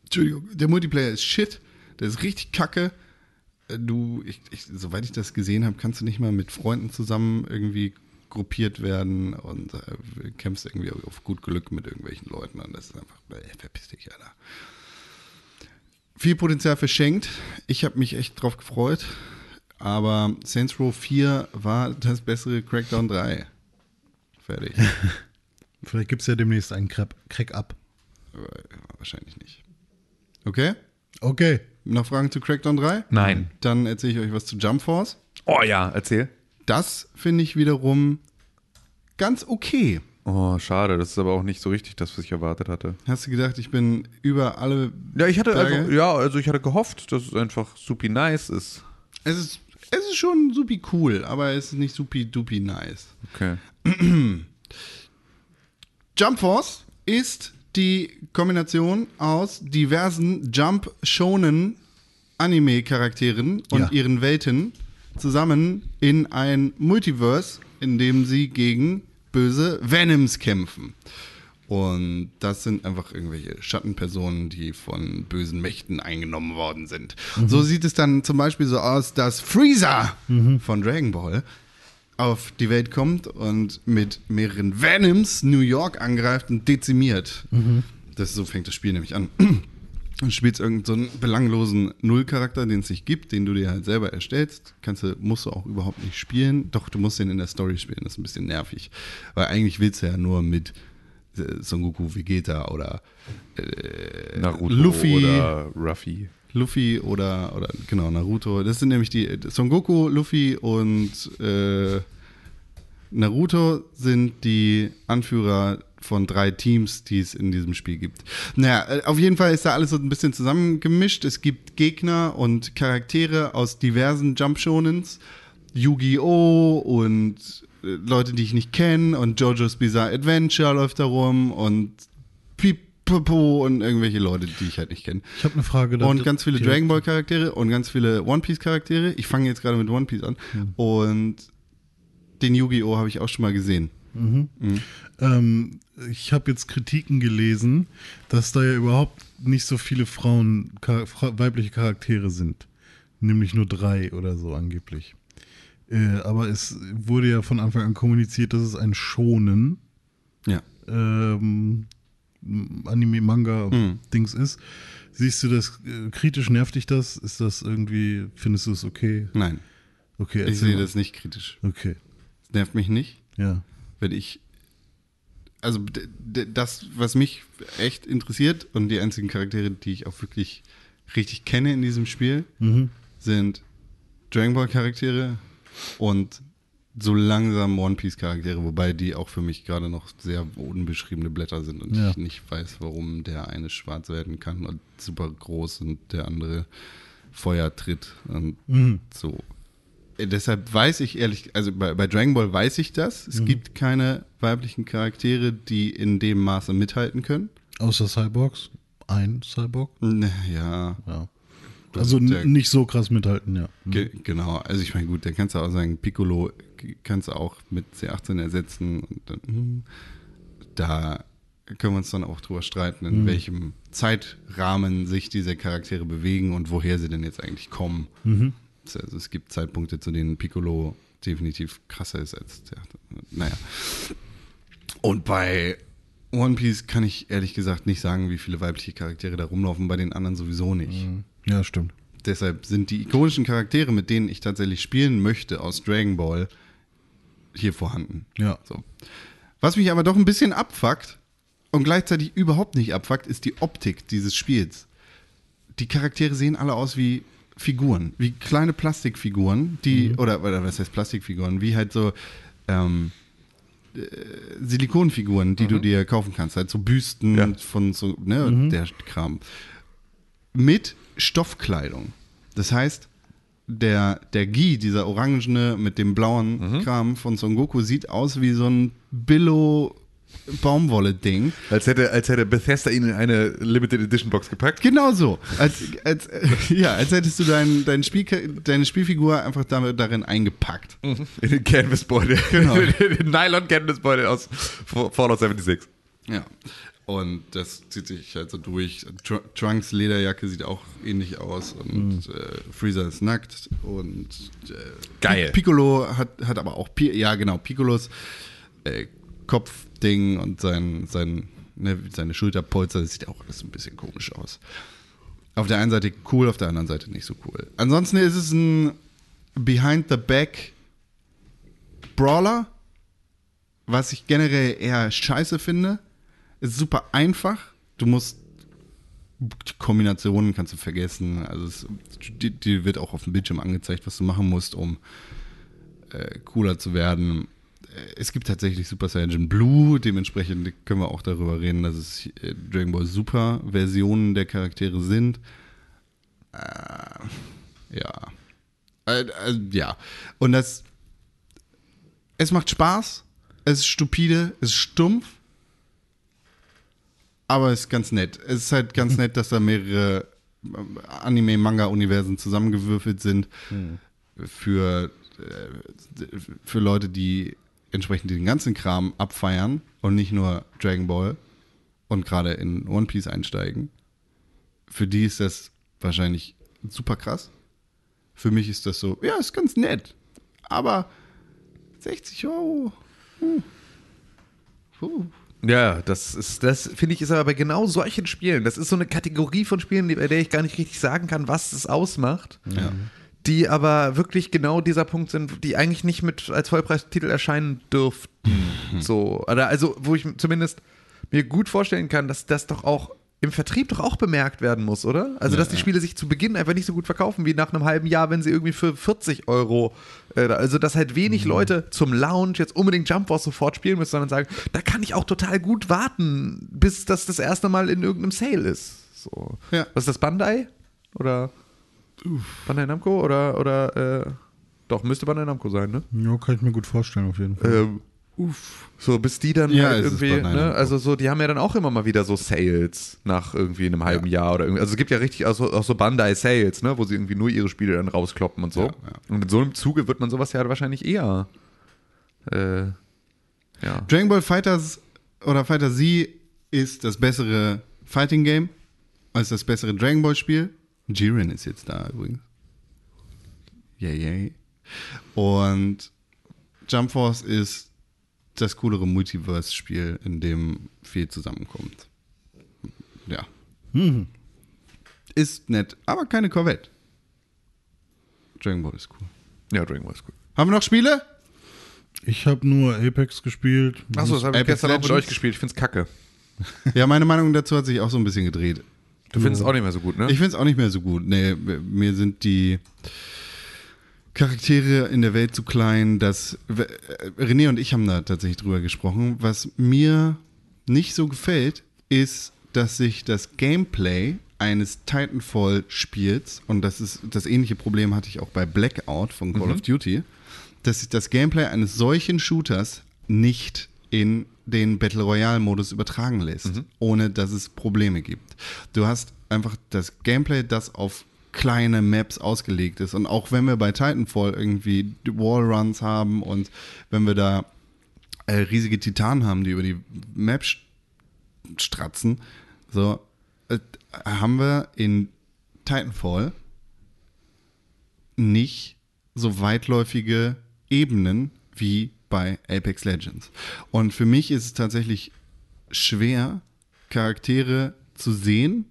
Entschuldigung, der Multiplayer ist shit. Der ist richtig kacke. Äh, Du, ich, ich, soweit ich das gesehen habe, kannst du nicht mal mit Freunden zusammen irgendwie gruppiert werden und äh, kämpfst irgendwie auf gut Glück mit irgendwelchen Leuten und das ist einfach, äh, verpiss dich, Alter. Viel Potenzial verschenkt. Ich habe mich echt drauf gefreut. Aber Saints Row 4 war das bessere Crackdown 3. Fertig. *laughs* Vielleicht gibt es ja demnächst einen Crack, Crack up. Aber Wahrscheinlich nicht. Okay? Okay. Noch Fragen zu Crackdown 3? Nein. Dann erzähle ich euch was zu Jump Force. Oh ja, erzähl. Das finde ich wiederum ganz okay. Oh, schade. Das ist aber auch nicht so richtig das, was ich erwartet hatte. Hast du gedacht, ich bin über alle. Ja, ich hatte Berge? einfach, ja, also ich hatte gehofft, dass es einfach supi nice ist. Es ist, es ist schon supi cool, aber es ist nicht supi dupi nice. Okay. *clears throat* Jump Force ist die Kombination aus diversen Jump Shonen Anime Charakteren und Ja. ihren Welten zusammen in ein Multiverse, in dem sie gegen böse Venoms kämpfen. Und das sind einfach irgendwelche Schattenpersonen, die von bösen Mächten eingenommen worden sind. So sieht es dann zum Beispiel so aus, dass Freezer von Dragon Ball auf die Welt kommt und mit mehreren Venoms New York angreift und dezimiert. Das so fängt das Spiel nämlich an. *clears throat* Du spielst irgendeinen so einen belanglosen Nullcharakter, den es nicht gibt, den du dir halt selber erstellst. Kannst du, musst du auch überhaupt nicht spielen. Doch, du musst den in der Story spielen. Das ist ein bisschen nervig. Weil eigentlich willst du ja nur mit äh, Son Goku, Vegeta oder Naruto Luffy. oder Ruffy. Luffy oder, oder genau, Naruto. Das sind nämlich die Son Goku, Luffy und äh, Naruto sind die Anführer von drei Teams, die es in diesem Spiel gibt. Naja, äh, auf jeden Fall ist da alles so ein bisschen zusammengemischt. Es gibt Gegner und Charaktere aus diversen Jump Shonens. Yu-Gi-Oh! und äh, Leute, die ich nicht kenne und JoJo's Bizarre Adventure läuft da rum und und irgendwelche Leute, die ich halt nicht kenne. Ich habe eine Frage. Und ganz viele Dragon Ball Charaktere und ganz viele One Piece Charaktere. Ich fange jetzt gerade mit One Piece an. Und den Yu-Gi-Oh! habe ich auch schon mal gesehen. Ähm, ich habe jetzt Kritiken gelesen, dass da ja überhaupt nicht so viele Frauen, weibliche Charaktere sind. Nämlich nur drei oder so angeblich. Äh, aber es wurde ja von Anfang an kommuniziert, dass es ein Schonen Ja. ähm, Anime, Manga, Hm. Dings ist. Siehst du das äh, kritisch? Nervt dich das? Ist das irgendwie, findest du es okay? Nein, Okay, ich sehe mal. das nicht kritisch. Okay, Es nervt mich nicht, ja. wenn ich. Also das, was mich echt interessiert und die einzigen Charaktere, die ich auch wirklich richtig kenne in diesem Spiel, Mhm. sind Dragon Ball Charaktere und so langsam One Piece Charaktere, wobei die auch für mich gerade noch sehr unbeschriebene Blätter sind und Ja. ich nicht weiß, warum der eine schwarz werden kann und super groß und der andere Feuer tritt und Mhm. so. Äh, Deshalb weiß ich ehrlich, also bei, bei Dragon Ball weiß ich das. Es gibt keine weiblichen Charaktere, die in dem Maße mithalten können. Außer Cyborgs. Ein Cyborg. Ne, Ja, Ja. Also der, nicht so krass mithalten, ja. Ge genau, also ich meine, gut, der kannst du auch sagen, Piccolo kannst du auch mit C18 ersetzen. Dann, hm, da können wir uns dann auch drüber streiten, in welchem Zeitrahmen sich diese Charaktere bewegen und woher sie denn jetzt eigentlich kommen. Also es gibt Zeitpunkte, zu denen Piccolo definitiv krasser ist als C18. Naja. Und bei One Piece kann ich ehrlich gesagt nicht sagen, wie viele weibliche Charaktere da rumlaufen, bei den anderen sowieso nicht. Ja, stimmt. Deshalb sind die ikonischen Charaktere, mit denen ich tatsächlich spielen möchte aus Dragon Ball, hier vorhanden. Ja. So. Was mich aber doch ein bisschen abfuckt und gleichzeitig überhaupt nicht abfuckt, ist die Optik dieses Spiels. Die Charaktere sehen alle aus wie Figuren, wie kleine Plastikfiguren, die, oder, oder was heißt Plastikfiguren, wie halt so ähm, äh, Silikonfiguren, die du dir kaufen kannst, halt so Büsten Ja. von so, ne, der Kram. Mit Stoffkleidung. Das heißt, der, der Gi, dieser orangene mit dem blauen Kram von Son Goku, sieht aus wie so ein Billo Baumwolle-Ding. Als hätte, als hätte Bethesda ihn in eine Limited Edition Box gepackt. Genau so. Als, als, äh, *laughs* ja, als hättest du dein, dein Spiel, deine Spielfigur einfach damit, darin eingepackt. In den Canvasbeutel. Genau. *laughs* In den Nylon-Canvasbeutel aus Fallout 76. Ja. Und das zieht sich halt so durch. Tr Trunks Lederjacke sieht auch ähnlich aus und äh, Freezer ist nackt und äh, Geil. Piccolo hat, hat aber auch, Pi ja genau, Piccolos äh, Kopfding und sein, sein, ne, seine Schulterpolster, das sieht auch alles ein bisschen komisch aus. Auf der einen Seite cool, auf der anderen Seite nicht so cool. Ansonsten ist es ein Behind-the-Back Brawler, was ich generell eher scheiße finde. Ist super einfach. Du musst die Kombinationen kannst du vergessen. Also es, die, die wird auch auf dem Bildschirm angezeigt, was du machen musst, um äh, cooler zu werden. Äh, Es gibt tatsächlich Super Saiyan Blue, dementsprechend können wir auch darüber reden, dass es äh, Dragon Ball Super Versionen der Charaktere sind. Äh, ja. Äh, ja. Und das. Es macht Spaß. Es ist stupide. Es ist stumpf. Aber es ist ganz nett. Es ist halt ganz nett, dass da mehrere ähm, Anime-Manga-Universen zusammengewürfelt sind. Für, äh, für Leute, die entsprechend den ganzen Kram abfeiern und nicht nur Dragon Ball und gerade in One Piece einsteigen. Für die ist das wahrscheinlich super krass. Für mich ist das so, ja, ist ganz nett. Aber 60 Euro. Hm. Puh. Ja, das ist, das finde ich ist aber bei genau solchen Spielen, das ist so eine Kategorie von Spielen, bei der ich gar nicht richtig sagen kann, was es ausmacht. Ja. Die aber wirklich genau dieser Punkt sind, die eigentlich nicht mit als Vollpreistitel erscheinen dürften. So, oder also, wo ich zumindest mir gut vorstellen kann, dass das doch auch im Vertrieb doch auch bemerkt werden muss, oder? Also, dass die Spiele sich zu Beginn einfach nicht so gut verkaufen wie nach einem halben Jahr, wenn sie irgendwie für 40 Euro, äh, also dass halt wenig Leute zum Launch jetzt unbedingt Jump Force sofort spielen müssen, sondern sagen, da kann ich auch total gut warten, bis das das erste Mal in irgendeinem Sale ist. So. Ja. Was ist das, Bandai? Oder Bandai Namco? Oder, oder äh, doch, müsste Bandai Namco sein, ne? Ja, kann ich mir gut vorstellen, auf jeden Fall. Ähm, uff. So, bis die dann Ja, halt irgendwie, ne, also so, die haben ja dann auch immer mal wieder so Sales nach irgendwie einem halben Jahr oder irgendwie. Also es gibt ja richtig auch so, auch so Bandai Sales, ne, wo sie irgendwie nur ihre Spiele dann rauskloppen und so. Ja, ja. Und in so einem Zuge wird man sowas ja wahrscheinlich eher. Äh, ja. Dragon Ball Fighters oder Fighter Z ist das bessere Fighting Game als das bessere Dragon Ball Spiel. Jiren ist jetzt da übrigens. Yay, yay. Und Jump Force ist das coolere Multiverse-Spiel, in dem viel zusammenkommt. Ja. Ist nett, aber keine Corvette. Dragon Ball ist cool. Ja, Dragon Ball ist gut. Haben wir noch Spiele? Ich habe nur Apex gespielt. Achso, das habe ich Apex gestern auch mit Legends? euch gespielt. Ich find's kacke. Ja, meine Meinung dazu hat sich auch so ein bisschen gedreht. Du findest es auch nicht mehr so gut, ne? Ich finde es auch nicht mehr so gut. Nee, mir sind die Charaktere in der Welt zu klein, dass äh, René und ich haben da tatsächlich drüber gesprochen. Was mir nicht so gefällt, ist, dass sich das Gameplay eines Titanfall-Spiels, und das ist das ähnliche Problem hatte ich auch bei Blackout von Call of Duty, dass sich das Gameplay eines solchen Shooters nicht in den Battle Royale-Modus übertragen lässt, ohne dass es Probleme gibt. Du hast einfach das Gameplay, das auf kleine Maps ausgelegt ist. Und auch wenn wir bei Titanfall irgendwie Wallruns haben und wenn wir da äh, riesige Titanen haben, die über die Map st- stratzen, so äh, haben wir in Titanfall nicht so weitläufige Ebenen wie bei Apex Legends. Und für mich ist es tatsächlich schwer, Charaktere zu sehen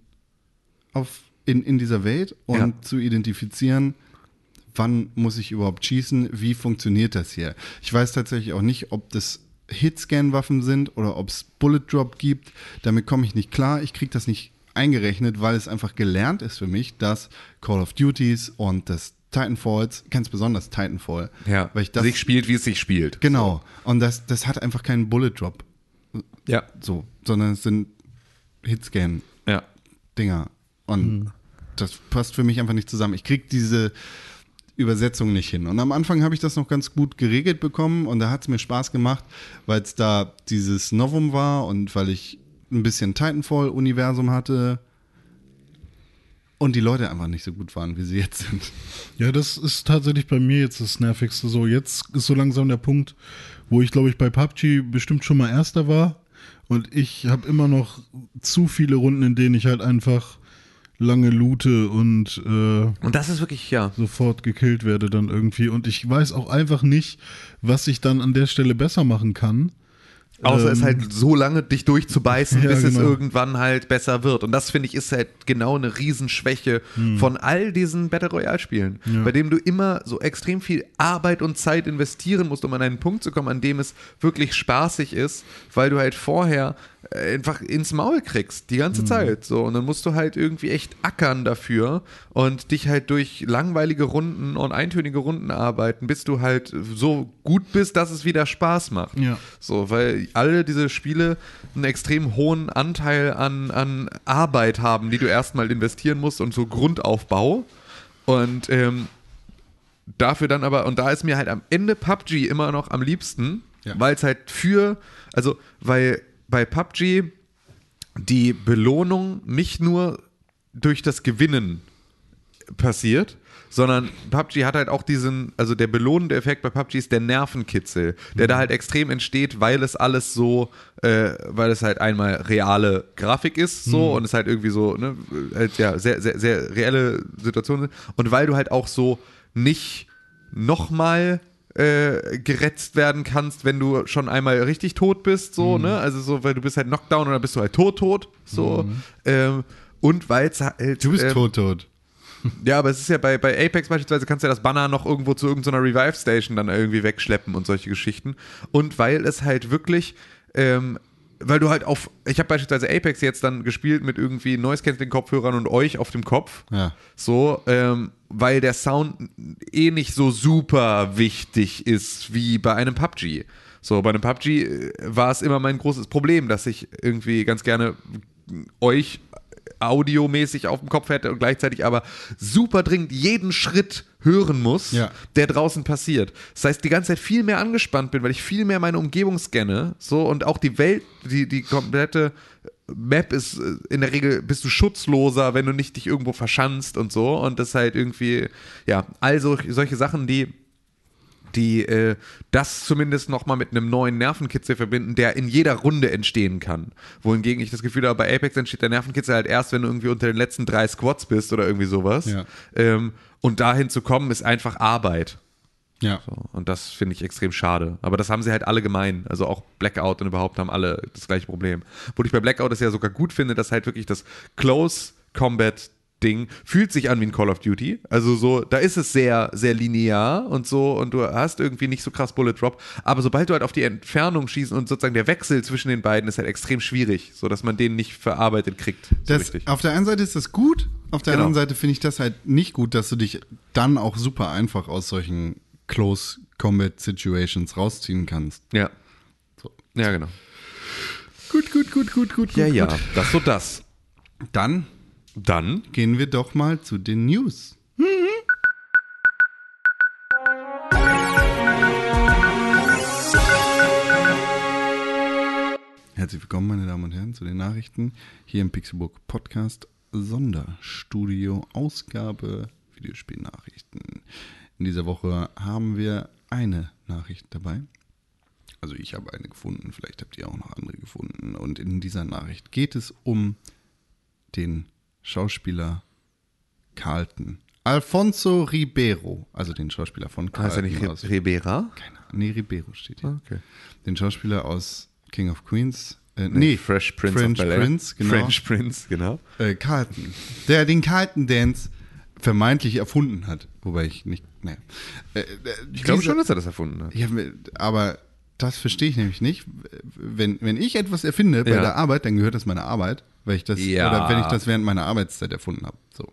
auf, in, in dieser Welt und Ja. zu identifizieren, wann muss ich überhaupt schießen, wie funktioniert das hier. Ich weiß tatsächlich auch nicht, ob das Hitscan-Waffen sind oder ob es Bullet Drop gibt. Damit komme ich nicht klar. Ich kriege das nicht eingerechnet, weil es einfach gelernt ist für mich, dass Call of Duties und das Titanfalls, ganz besonders Titanfall, Ja, weil ich das sich spielt, wie es sich spielt. Genau. Und das, das hat einfach keinen Bullet Drop. Ja. So, sondern es sind Hitscan-Dinger. Ja. Und das passt für mich einfach nicht zusammen. Ich krieg diese Übersetzung nicht hin. Und am Anfang habe ich das noch ganz gut geregelt bekommen und da hat es mir Spaß gemacht, weil es da dieses Novum war und weil ich ein bisschen Titanfall-Universum hatte und die Leute einfach nicht so gut waren, wie sie jetzt sind. Ja, das ist tatsächlich bei mir jetzt das Nervigste. So, jetzt ist so langsam der Punkt, wo ich, glaube ich, bei PUBG bestimmt schon mal Erster war. Und ich habe immer noch zu viele Runden, in denen ich halt einfach lange loote und äh, Und das ist wirklich, ja. sofort gekillt werde dann irgendwie. Und ich weiß auch einfach nicht, was ich dann an der Stelle besser machen kann. Außer es Ähm, halt so lange dich durchzubeißen, *laughs* Ja, bis es genau. irgendwann halt besser wird. Und das finde ich ist halt genau eine Riesenschwäche von all diesen Battle Royale Spielen, Hm. Ja. bei dem du immer so extrem viel Arbeit und Zeit investieren musst, um an einen Punkt zu kommen, an dem es wirklich spaßig ist, weil du halt vorher einfach ins Maul kriegst, die ganze Zeit. So. Und dann musst du halt irgendwie echt ackern dafür und dich halt durch langweilige Runden und eintönige Runden arbeiten, bis du halt so gut bist, dass es wieder Spaß macht. Ja. So, weil alle diese Spiele einen extrem hohen Anteil an, an Arbeit haben, die du erstmal investieren musst und so Grundaufbau. Und ähm, dafür dann aber, und da ist mir halt am Ende PUBG immer noch am liebsten, Ja. weil es halt für, also, weil bei PUBG die Belohnung nicht nur durch das Gewinnen passiert, sondern PUBG hat halt auch diesen, also der belohnende Effekt bei PUBG ist der Nervenkitzel, der da halt extrem entsteht, weil es alles so, äh, weil es halt einmal reale Grafik ist, so und es halt irgendwie so, ne, halt, ja, sehr, sehr, sehr reelle Situationen sind. Und weil du halt auch so nicht nochmal äh, geretzt werden kannst, wenn du schon einmal richtig tot bist, so, ne? Also so, weil du bist halt Knockdown dann bist du halt tot, tot, so. Ähm, und weil es halt. Du bist ähm, tot, tot. *laughs* ja, aber es ist ja bei, bei Apex beispielsweise, kannst du ja das Banner noch irgendwo zu irgendeiner Revive-Station dann irgendwie wegschleppen und solche Geschichten. Und weil es halt wirklich, ähm, weil du halt auf, ich habe beispielsweise Apex jetzt dann gespielt mit irgendwie Noise-Canceling-Kopfhörern und euch auf dem Kopf. Ja. So, ähm, weil der Sound eh nicht so super wichtig ist wie bei einem PUBG. So, bei einem PUBG äh, war es immer mein großes Problem, dass ich irgendwie ganz gerne euch audiomäßig auf dem Kopf hätte und gleichzeitig aber super dringend jeden Schritt hören muss, Ja. der draußen passiert. Das heißt, die ganze Zeit viel mehr angespannt bin, weil ich viel mehr meine Umgebung scanne, so und auch die Welt, die, die komplette Map ist äh, in der Regel bist du schutzloser, wenn du nicht dich irgendwo verschanzt und so und das halt irgendwie ja, also solche Sachen, die die äh, das zumindest nochmal mit einem neuen Nervenkitzel verbinden, der in jeder Runde entstehen kann. Wohingegen ich das Gefühl habe, bei Apex entsteht der Nervenkitzel halt erst, wenn du irgendwie unter den letzten drei Squads bist oder irgendwie sowas. Ja. Ähm, und dahin zu kommen, ist einfach Arbeit. Ja. So, und das finde ich extrem schade. Aber das haben sie halt alle gemein. Also auch Blackout und überhaupt haben alle das gleiche Problem. Wo ich bei Blackout es ja sogar gut finde, dass halt wirklich das Close Combat Ding fühlt sich an wie ein Call of Duty. Also so, da ist es sehr, sehr linear und so und du hast irgendwie nicht so krass Bullet Drop. Aber sobald du halt auf die Entfernung schießt und sozusagen der Wechsel zwischen den beiden ist halt extrem schwierig, so dass man den nicht verarbeitet kriegt. So Das, auf der einen Seite ist das gut, auf der Genau. anderen Seite finde ich das halt nicht gut, dass du dich dann auch super einfach aus solchen Close Combat Situations rausziehen kannst. Ja. So. Ja, genau. Gut, gut, gut, gut, gut, Ja, gut, ja, gut. das so das. Dann Dann gehen wir doch mal zu den News. Herzlich willkommen, meine Damen und Herren, zu den Nachrichten hier im Pixelburg Podcast. Sonderstudio, Ausgabe Videospielnachrichten. In dieser Woche haben wir eine Nachricht dabei. Also ich habe eine gefunden, vielleicht habt ihr auch noch andere gefunden. Und in dieser Nachricht geht es um den Schauspieler Carlton. Alfonso Ribeiro, also den Schauspieler von Heißt er Carlton. nicht aus- Re Ribera? keine Ahnung. Nee, Ribeiro steht hier. Okay. Den Schauspieler aus King of Queens. Äh, nee, Fresh Prince French of. Prince, genau. French Prince, genau. Äh, Carlton. Der den Carlton Dance vermeintlich erfunden hat. Wobei ich nicht. Naja. Äh, äh, Ich glaube schon, dass er das erfunden hat. Ja, aber das verstehe ich nämlich nicht. Wenn, wenn ich etwas erfinde bei Ja. der Arbeit, dann gehört das meiner Arbeit, weil ich das Ja. oder wenn ich das während meiner Arbeitszeit erfunden habe. So.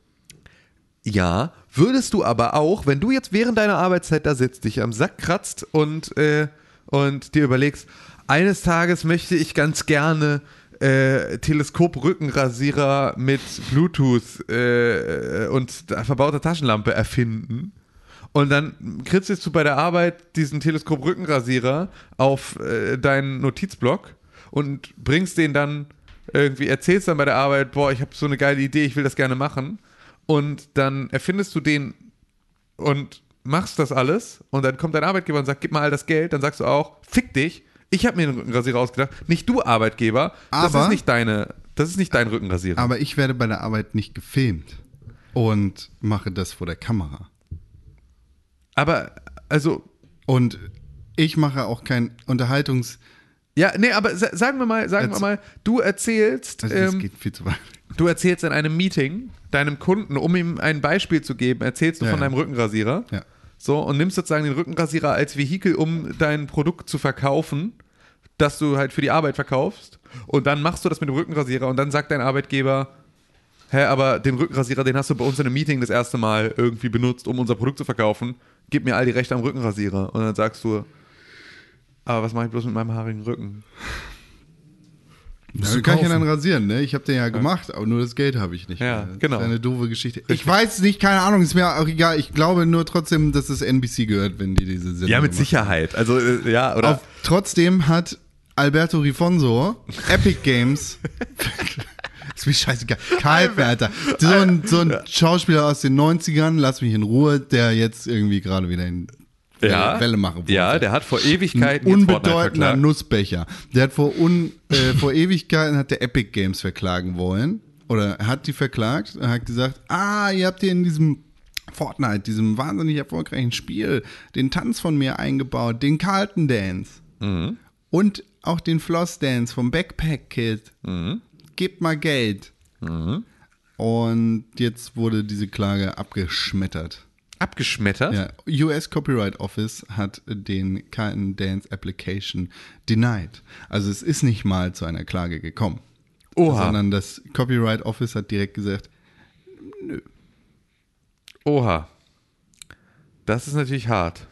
Ja, würdest du aber auch, wenn du jetzt während deiner Arbeitszeit da sitzt, dich am Sack kratzt und, äh, und dir überlegst, eines Tages möchte ich ganz gerne äh, Teleskop-Rückenrasierer mit Bluetooth äh, und verbauter Taschenlampe erfinden. Und dann kritzelst du bei der Arbeit diesen Teleskop-Rückenrasierer auf äh, deinen Notizblock und bringst den dann irgendwie, erzählst dann bei der Arbeit, boah, ich habe so eine geile Idee, ich will das gerne machen. Und dann erfindest du den und machst das alles und dann kommt dein Arbeitgeber und sagt, gib mal all das Geld, dann sagst du auch, fick dich, ich habe mir den Rückenrasierer ausgedacht, nicht du Arbeitgeber, das Aber- ist nicht deine, das ist nicht dein Rückenrasierer. Aber ich werde bei der Arbeit nicht gefilmt und mache das vor der Kamera. Aber also Und ich mache auch kein Unterhaltungs. ja, nee, aber sa- sagen wir mal, sagen wir Erz- mal, du erzählst, Also das ähm, geht viel zu weit. du erzählst in einem Meeting deinem Kunden, um ihm ein Beispiel zu geben, erzählst du Ja, von deinem Rückenrasierer. Ja. So, und nimmst sozusagen den Rückenrasierer als Vehikel, um dein Produkt zu verkaufen, das du halt für die Arbeit verkaufst. Und dann machst du das mit dem Rückenrasierer und dann sagt dein Arbeitgeber, hä, aber den Rückenrasierer, den hast du bei uns in einem Meeting das erste Mal irgendwie benutzt, um unser Produkt zu verkaufen. Gib mir all die Rechte am Rückenrasierer. Und dann sagst du, aber was mache ich bloß mit meinem haarigen Rücken? Ja, kann ich ja dann rasieren, ne? Ich habe den ja gemacht, aber nur das Geld habe ich nicht. Ja, mehr. genau. Das ist eine doofe Geschichte. Ich weiß nicht, keine Ahnung, ist mir auch egal. Ich glaube nur trotzdem, dass es NBC gehört, wenn die diese Sendung Ja, mit machen. Sicherheit. Also, äh, ja, oder? Auf, trotzdem hat Alberto Rifonso Epic Games. *laughs* *laughs* ist mir scheißegal. Kaltwerter. So ein, so ein Schauspieler aus den 90ern, lass mich in Ruhe, der jetzt irgendwie gerade wieder in Welle, ja, Welle machen wollte. Ja, der hat vor Ewigkeiten Ein unbedeutender. Nussbecher. Der hat vor, un, äh, *laughs* vor Ewigkeiten hat der Epic Games verklagen wollen. Oder hat die verklagt und hat gesagt, ah, ihr habt hier in diesem Fortnite, diesem wahnsinnig erfolgreichen Spiel, den Tanz von mir eingebaut, den Carlton Dance. Mhm. Und auch den Floss Dance vom Backpack Kid. Mhm. Gebt mal Geld. Und jetzt wurde diese Klage abgeschmettert. Abgeschmettert? Ja, US Copyright Office hat den Carlton Dance Application denied. Also es ist nicht mal zu einer Klage gekommen. Oha. Sondern das Copyright Office hat direkt gesagt, Oha. Das ist natürlich hart.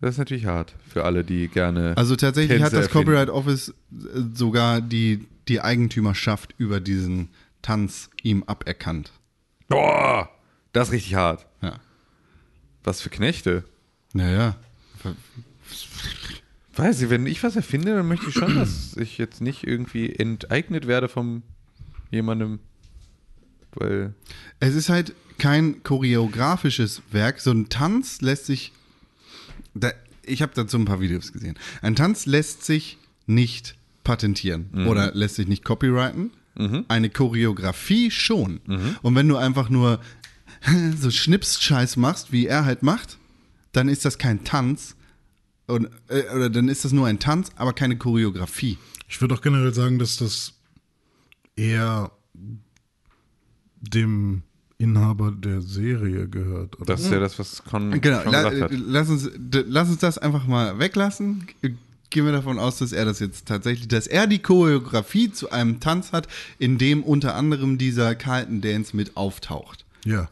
Das ist natürlich hart für alle, die gerne. also tatsächlich Tänze hat das erfinden. Copyright Office äh, sogar die, die Eigentümerschaft über diesen Tanz ihm aberkannt. Boah, das ist richtig hart. Ja. Was für Knechte. Naja. Weiß ich, wenn ich was erfinde, dann möchte ich schon, dass ich jetzt nicht irgendwie enteignet werde von jemandem. Weil. Es ist halt kein choreografisches Werk. So ein Tanz lässt sich. Da, ich habe dazu ein paar Videos gesehen. Ein Tanz lässt sich nicht patentieren oder lässt sich nicht copyrighten. Eine Choreografie schon. Und wenn du einfach nur *laughs* so Schnips-Scheiß machst, wie er halt macht, dann ist das kein Tanz. Und, äh, oder dann ist das nur ein Tanz, aber keine Choreografie. Ich würde auch generell sagen, dass das eher dem Inhaber der Serie gehört. Oder? Das ist ja das, was Con Genau, schon la, gesagt hat. lass, uns, lass uns das einfach mal weglassen. Gehen wir davon aus, dass er das jetzt tatsächlich, dass er die Choreografie zu einem Tanz hat, in dem unter anderem dieser Carlton Dance mit auftaucht. Ja.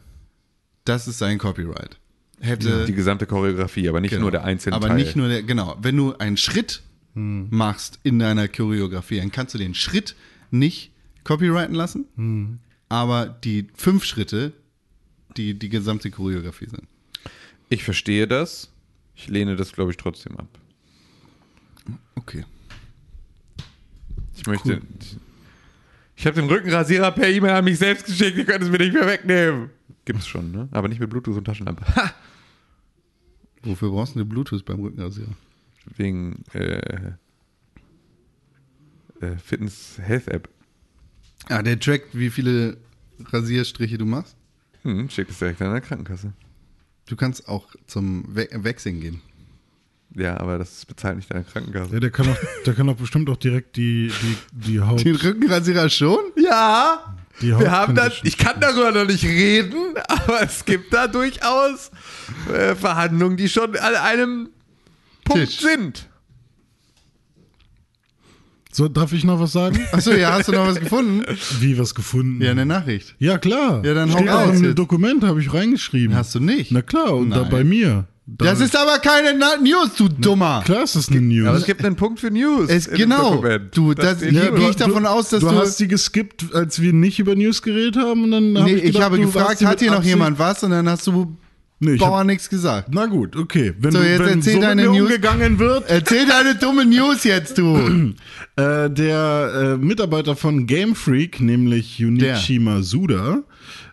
Das ist sein Copyright. Hätte Die gesamte Choreografie, aber nicht genau, nur der einzelne aber Teil. nicht nur der, genau. Wenn du einen Schritt machst in deiner Choreografie, dann kannst du den Schritt nicht copyrighten lassen, aber die fünf Schritte, die die gesamte Choreografie sind. Ich verstehe das. Ich lehne das, glaube ich, trotzdem ab. Okay. Ich möchte. Ich habe den Rückenrasierer per E-Mail an mich selbst geschickt, ihr könnt es mir nicht mehr wegnehmen. Gibt's schon, ne? Aber nicht mit Bluetooth und Taschenlampe. Ha! Wofür brauchst du eine Bluetooth beim Rückenrasierer? Wegen äh, äh, Fitness Health App. Ah, der trackt, wie viele Rasierstriche du machst. Hm, schickt es direkt an der Krankenkasse. Du kannst auch zum We Waxing gehen. Ja, aber das bezahlt nicht deine Krankenkasse. Ja, der kann auch, der kann auch bestimmt auch direkt die, die, die Haut. Den Rückenrasierer schon? Ja, Die wir haben das, ich kann darüber noch nicht reden, *laughs* aber es gibt da durchaus äh, Verhandlungen, die schon an einem Punkt Tisch. sind. So, darf ich noch was sagen? Achso, ja, hast du noch was gefunden? Wie was gefunden? Ja, eine Nachricht. Ja, klar. Ja, dann hau Steht auch raus im jetzt. Dokument, habe ich reingeschrieben. Hast du nicht? Na klar, und da Nein. bei mir. Da, Das ist aber keine Na News, du Dummer. klar, ist das eine News. Aber es gibt einen Punkt für News. Es, genau. Du, Da das, hier News. gehe ich davon aus, dass du, du. hast die geskippt, als wir nicht über News geredet haben und dann hab nee, ich, ich, gedacht, habe du gefragt, hat hier noch Absicht- jemand was? Und dann hast du Nee, ich Bauer nichts gesagt. na gut, okay. Wenn, So, du, jetzt wenn erzähl so deine News. umgegangen wird, Erzähl deine dumme News jetzt, du. *clears throat* äh, der äh, Mitarbeiter von Game Freak, nämlich Junichi Masuda,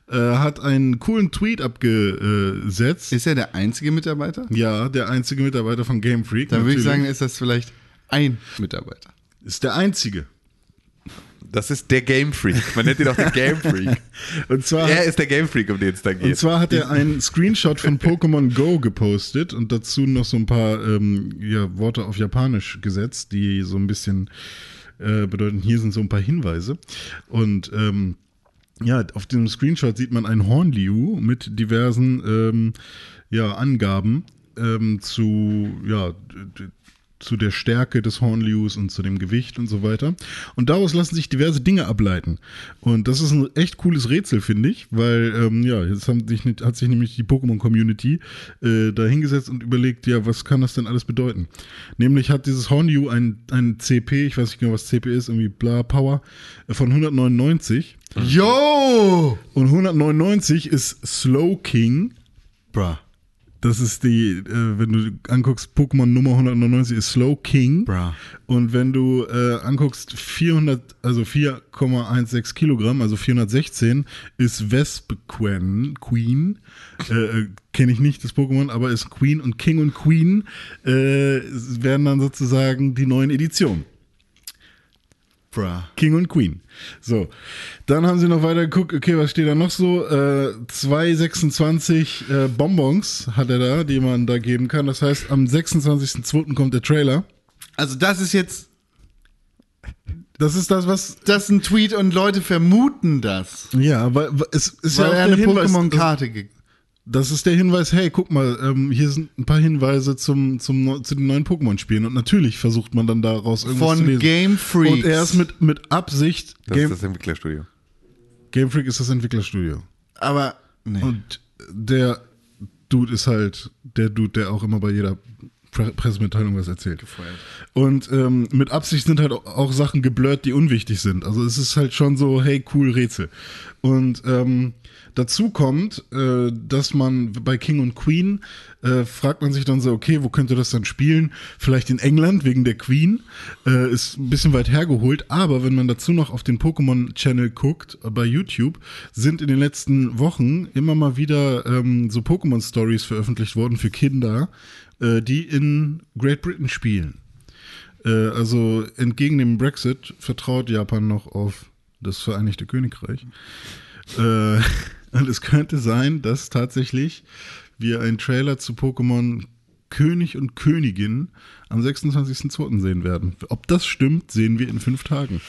äh, hat einen coolen Tweet abgesetzt. Ist er der einzige Mitarbeiter? ja, der einzige Mitarbeiter von Game Freak. Dann würde ich natürlich. sagen, ist das vielleicht ein Mitarbeiter. ist der einzige. Das ist der Game Freak. Man nennt ihn auch den Game Freak. *laughs* Und zwar er ist der Game Freak, um den es da Und geht. zwar hat er einen Screenshot von Pokémon Go gepostet und dazu noch so ein paar ähm, ja, Worte auf Japanisch gesetzt, die so ein bisschen äh, bedeuten, hier sind so ein paar Hinweise. Und ähm, ja, auf dem Screenshot sieht man ein Hornliu mit diversen ähm, ja, Angaben ähm, zu, ja, zu der Stärke des Hornlius und zu dem Gewicht und so weiter. Und daraus lassen sich diverse Dinge ableiten. Und das ist ein echt cooles Rätsel, finde ich, weil, ähm, ja, jetzt sich, hat sich nämlich die Pokémon-Community äh, da hingesetzt und überlegt, ja, was kann das denn alles bedeuten? Nämlich hat dieses Hornliu ein, ein CP, ich weiß nicht genau, was CP ist, irgendwie bla Power, äh, von 199. Yo! Und 199 ist Slow King. Bruh. Das ist die, äh, wenn du anguckst, Pokémon Nummer 199 ist Slow King. Bruh. Und wenn du äh, anguckst, 400, also 4,16 Kilogramm, also 416, ist Vespequen, Queen. *laughs* Äh, äh, Kenne ich nicht, das Pokémon, aber ist Queen und King und Queen äh, werden dann sozusagen die neuen Editionen. Bruh. King und Queen. So, dann haben sie noch weiter geguckt, okay, was steht da noch so? Äh, 226 äh, Bonbons hat er da, die man da geben kann. Das heißt, am 26.02. kommt der Trailer. Also das ist jetzt, Das ist das, was. das ist ein Tweet und Leute vermuten das. Ja, weil es ist Weil ja auch eine Pokémon-Karte ge Das ist der Hinweis, hey, guck mal, ähm, hier sind ein paar Hinweise zum, zum, zu den neuen Pokémon-Spielen. Und natürlich versucht man dann daraus irgendwas zu von lesen. Game Freaks. Und er ist mit, mit Absicht. Das Game, ist das Entwicklerstudio. Game Freak ist das Entwicklerstudio. Aber, nee. Und der Dude ist halt der Dude, der auch immer bei jeder Pre Pressemitteilung was erzählt. Und ähm, mit Absicht sind halt auch- auch Sachen geblurrt, die unwichtig sind. Also es ist halt schon so, hey, cool Rätsel. Und ähm, dazu kommt, äh, dass man bei King und Queen äh, fragt man sich dann so, okay, wo könnte das dann spielen? Vielleicht in England wegen der Queen. Äh, ist ein bisschen weit hergeholt. Aber wenn man dazu noch auf den Pokémon-Channel guckt, äh, bei YouTube, sind in den letzten Wochen immer mal wieder ähm, so Pokémon-Stories veröffentlicht worden für Kinder, äh, die in Great Britain spielen. Äh, also entgegen dem Brexit vertraut Japan noch auf das Vereinigte Königreich. Äh, *laughs* *laughs* und es könnte sein, dass tatsächlich wir einen Trailer zu Pokémon König und Königin am 26.02. sehen werden. Ob das stimmt, sehen wir in fünf Tagen.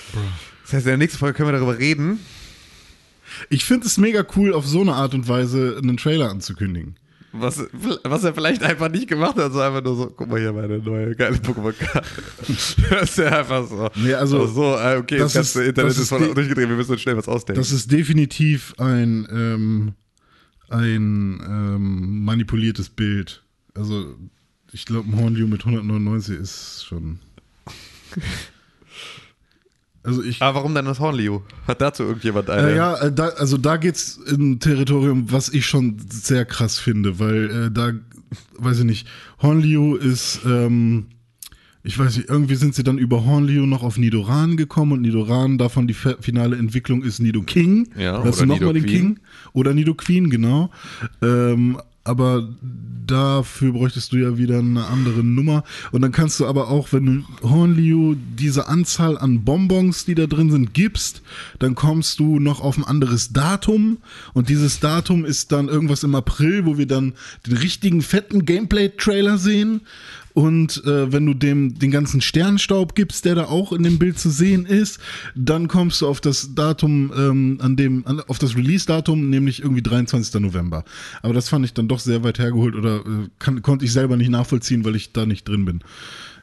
Das heißt, in der nächsten Folge können wir darüber reden. Ich finde es mega cool, auf so eine Art und Weise einen Trailer anzukündigen. Was, was er vielleicht einfach nicht gemacht hat, so einfach nur so, guck mal hier meine neue geile Pokémon-Karte. *laughs* das ist ja einfach so. Nee, also, so, äh, okay, das das ganze ist- Internet das ist, voll durchgedreht, wir müssen uns schnell was ausdenken. Das ist definitiv ein, ähm, ein ähm, manipuliertes Bild. Also, ich glaube, ein Hornliu mit 199 ist schon. *laughs* Also ich. Aber warum dann das Hornliu? Hat dazu irgendjemand eine? Äh, ja, äh, da, also da geht's in ein Territorium, was ich schon sehr krass finde, weil äh, da, weiß ich nicht, Honliu ist, ähm, ich weiß nicht, irgendwie sind sie dann über Hornlio noch auf Nidoran gekommen und Nidoran, davon die finale Entwicklung ist Nido King. Ja, da hast oder du nochmal den. King. Oder Nido Queen, genau. Ähm, aber dafür bräuchtest du ja wieder eine andere Nummer. Und dann kannst du aber auch, wenn du Hornlio diese Anzahl an Bonbons, die da drin sind, gibst, dann kommst du noch auf ein anderes Datum. Und dieses Datum ist dann irgendwas im April, wo wir dann den richtigen fetten Gameplay-Trailer sehen. Und äh, wenn du dem den ganzen Sternstaub gibst, der da auch in dem Bild zu sehen ist, dann kommst du auf das Datum, ähm, an dem, an, auf das Release-Datum, nämlich irgendwie 23. November. Aber das fand ich dann doch sehr weit hergeholt oder äh, kann, konnte ich selber nicht nachvollziehen, weil ich da nicht drin bin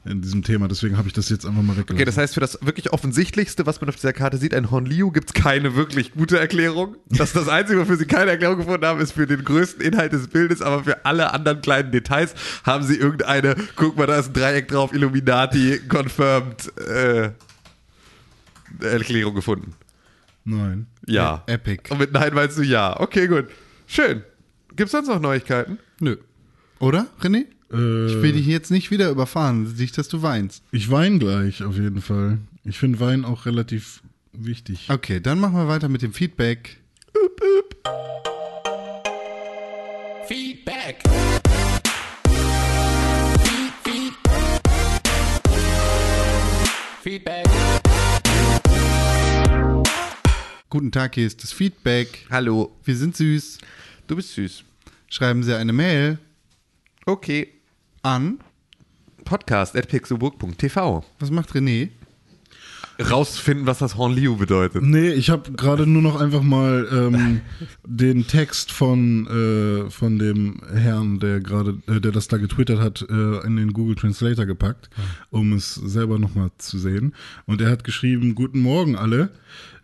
in diesem Thema. Deswegen habe ich das jetzt einfach mal weggelassen. Okay, das heißt, für das wirklich Offensichtlichste, was man auf dieser Karte sieht, ein Honliu, gibt es keine wirklich gute Erklärung. Das ist das Einzige, wofür sie keine Erklärung gefunden haben, ist für den größten Inhalt des Bildes, aber für alle anderen kleinen Details haben sie irgendeine, guck mal, da ist ein Dreieck drauf, Illuminati, confirmed, äh, Erklärung gefunden. Nein. Ja. Epic. Und mit Nein meinst du ja. Okay, gut. Schön. Gibt es sonst noch Neuigkeiten? Nö. Oder, René? Äh, Ich will dich jetzt nicht wieder überfahren, nicht, dass du weinst. ich weine gleich auf jeden Fall. Ich finde Wein auch relativ wichtig. Okay, dann machen wir weiter mit dem Feedback. Feedback. Feed, feed. Feedback. Guten Tag, hier ist das Feedback. Hallo. Wir sind süß. Du bist süß. Schreiben Sie eine Mail Okay. an. Podcast at pixelburg.tv. Was macht René? Rausfinden, was das Hornliu bedeutet. Nee, ich habe gerade nur noch einfach mal ähm, *laughs* den Text von, äh, von dem Herrn, der gerade, äh, der das da getwittert hat, äh, in den Google Translator gepackt, um es selber nochmal zu sehen. Und er hat geschrieben: Guten Morgen alle.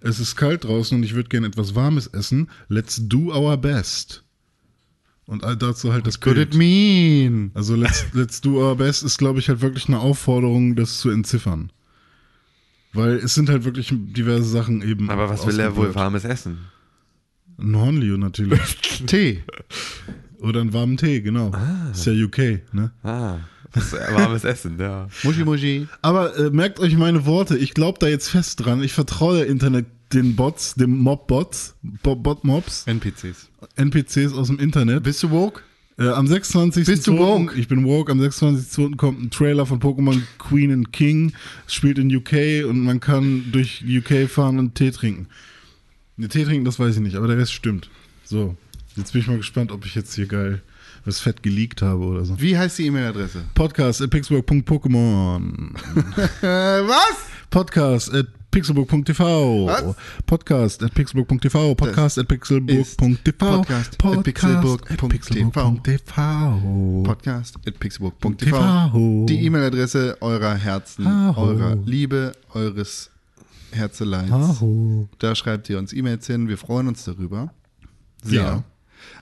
Es ist kalt draußen und ich würde gerne etwas Warmes essen. Let's do our best. Und all dazu halt das Could Bild. it mean? Also let's, *laughs* let's do our best ist, glaube ich, halt wirklich eine Aufforderung, das zu entziffern. Weil es sind halt wirklich diverse Sachen eben. Aber was will er wohl warmes Essen? Ein Hornlio natürlich. *laughs* Tee. Oder einen warmen Tee, genau. Ist ja UK, ne? Ah, warmes Essen, ja. Muschi Muschi. Aber äh, merkt euch meine Worte, ich glaube da jetzt fest dran. Ich vertraue der Internet den Bots, dem Mob-Bots, Bo- Bot-Mobs, NPCs. NPCs aus dem Internet. Bist du woke? Äh, am 26. Bist du woke? Ich bin woke. Am 26.2. kommt ein Trailer von Pokémon Queen and King. Es spielt in UK und man kann durch UK fahren und Tee trinken. Ne, Tee trinken, das weiß ich nicht, aber der Rest stimmt. So, jetzt bin ich mal gespannt, ob ich jetzt hier geil was fett geleakt habe oder so. Wie heißt die E-Mail-Adresse? Podcast at pixelburg.pokémon. Äh, *laughs* was? Podcast at pixelburg.tv. Podcast at pixelburg.tv. Podcast at pixelburg.tv. Podcast at pixelburg.tv. Podcast at pixelburg.tv. TV. Die E-Mail-Adresse eurer Herzen, Aho. eurer Liebe, eures Herzeleins. Aho. Da schreibt ihr uns E-Mails hin. Wir freuen uns darüber. Sehr. Ja.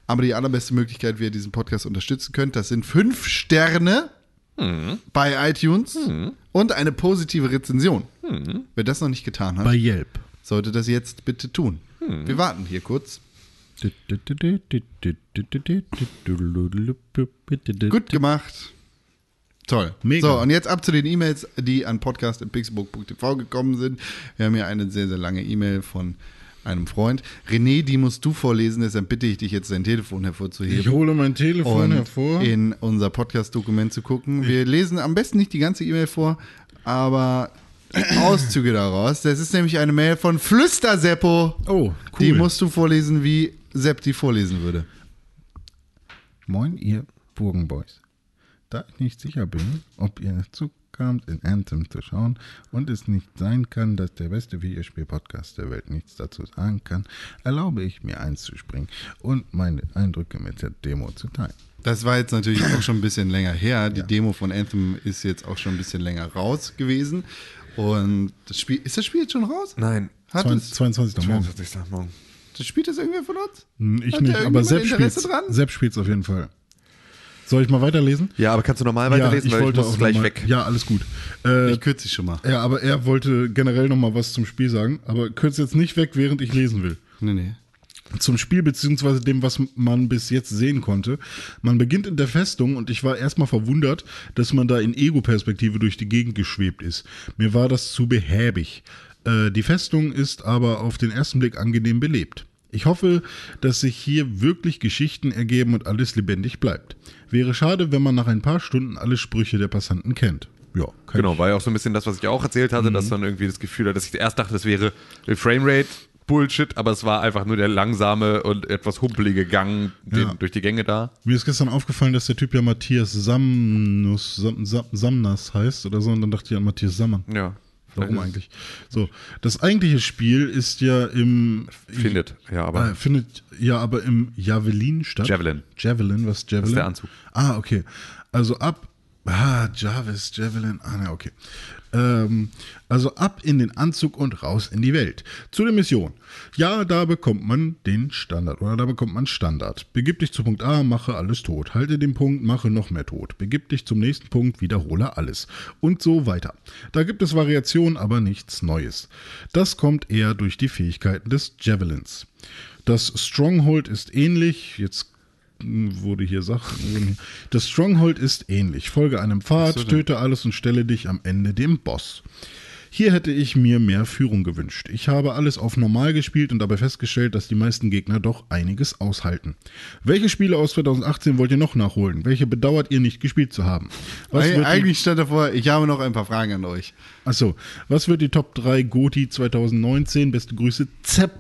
Aber die allerbeste Möglichkeit, wie ihr diesen Podcast unterstützen könnt, das sind fünf Sterne bei iTunes und eine positive Rezension. Wer das noch nicht getan hat, Bei Yelp. sollte das jetzt bitte tun. Wir warten hier kurz. Gut gemacht. Toll. Mega. So, und jetzt ab zu den E-Mails, die an podcast.pixelbook.tv gekommen sind. Wir haben hier eine sehr, sehr lange E-Mail von einem Freund. René, die musst du vorlesen, deshalb bitte ich dich jetzt dein Telefon hervorzuheben. Ich hole mein Telefon und hervor. in unser Podcast-Dokument zu gucken. Wir lesen am besten nicht die ganze E-Mail vor, aber *clears throat* Auszüge daraus. Das ist nämlich eine Mail von Flüsterseppo. Oh, cool. Die musst du vorlesen, wie Sepp die vorlesen würde. Moin, ihr Burgenboys. Da ich nicht sicher bin, ob ihr dazu kamt, in Anthem zu schauen und es nicht sein kann, dass der beste Videospiel-Podcast der Welt nichts dazu sagen kann, erlaube ich mir einzuspringen und meine Eindrücke mit der Demo zu teilen. Das war jetzt natürlich auch schon ein bisschen länger her. Die Demo von Anthem ist jetzt auch schon ein bisschen länger raus gewesen. Und das Spiel, ist das Spiel jetzt schon raus? Nein. Hat es, 22. Morgen. 22. Morgen. das spielt das irgendwer von uns? Hm, Ich Hat nicht, aber dran? Sepp spielt's auf jeden Fall. Soll ich mal weiterlesen? Ja, aber kannst du normal weiterlesen, weil ich muss auch gleich mal, weg. Ja, alles gut. Äh, Ich kürze dich schon mal. ja, aber er wollte generell noch mal was zum Spiel sagen, aber kürze jetzt nicht weg, während ich lesen will. Nee, nee. Zum Spiel beziehungsweise dem, was man bis jetzt sehen konnte. Man beginnt in der Festung und ich war erstmal verwundert, dass man da in Ego-Perspektive durch die Gegend geschwebt ist. Mir war das zu behäbig. Äh, die Festung ist aber auf den ersten Blick angenehm belebt. Ich hoffe, dass sich hier wirklich Geschichten ergeben und alles lebendig bleibt. Wäre schade, wenn man nach ein paar Stunden alle Sprüche der Passanten kennt. Ja, kann Genau, ich- war ja auch so ein bisschen das, was ich auch erzählt hatte, dass man irgendwie das Gefühl hat, dass ich erst dachte, das wäre Framerate Bullshit, aber es war einfach nur der langsame und etwas humpelige Gang den, Ja. durch die Gänge da. Mir ist gestern aufgefallen, dass der Typ ja Matthias Samnus, Sam, Sam, Samnas heißt oder so und dann dachte ich an Matthias Sammer. Ja. Warum eigentlich? So, das eigentliche Spiel ist ja im Findet, ja, aber Äh, findet ja aber im Javelin statt. Javelin. Javelin, was Javelin? Das ist der Anzug. Ah, okay. Also ab. Ah, Jarvis, Javelin. Ah, ne, okay. Ähm, also ab in den Anzug und raus in die Welt. Zu der Mission. Ja, da bekommt man den Standard oder da bekommt man Standard. Begib dich zu Punkt A, mache alles tot. Halte den Punkt, mache noch mehr tot. Begib dich zum nächsten Punkt, wiederhole alles. Und so weiter. Da gibt es Variationen, aber nichts Neues. Das kommt eher durch die Fähigkeiten des Javelins. Das Stronghold ist ähnlich. Jetzt wurde hier Sachen. Das Stronghold ist ähnlich. Folge einem Pfad, töte alles und stelle dich am Ende dem Boss. Hier hätte ich mir mehr Führung gewünscht. Ich habe alles auf normal gespielt und dabei festgestellt, dass die meisten Gegner doch einiges aushalten. Welche Spiele aus 2018 wollt ihr noch nachholen? Welche bedauert ihr nicht gespielt zu haben? Eig eigentlich stand davor, ich habe noch ein paar Fragen an euch. achso, was wird die Top 3 GOTI 2019? Beste Grüße, Zepp.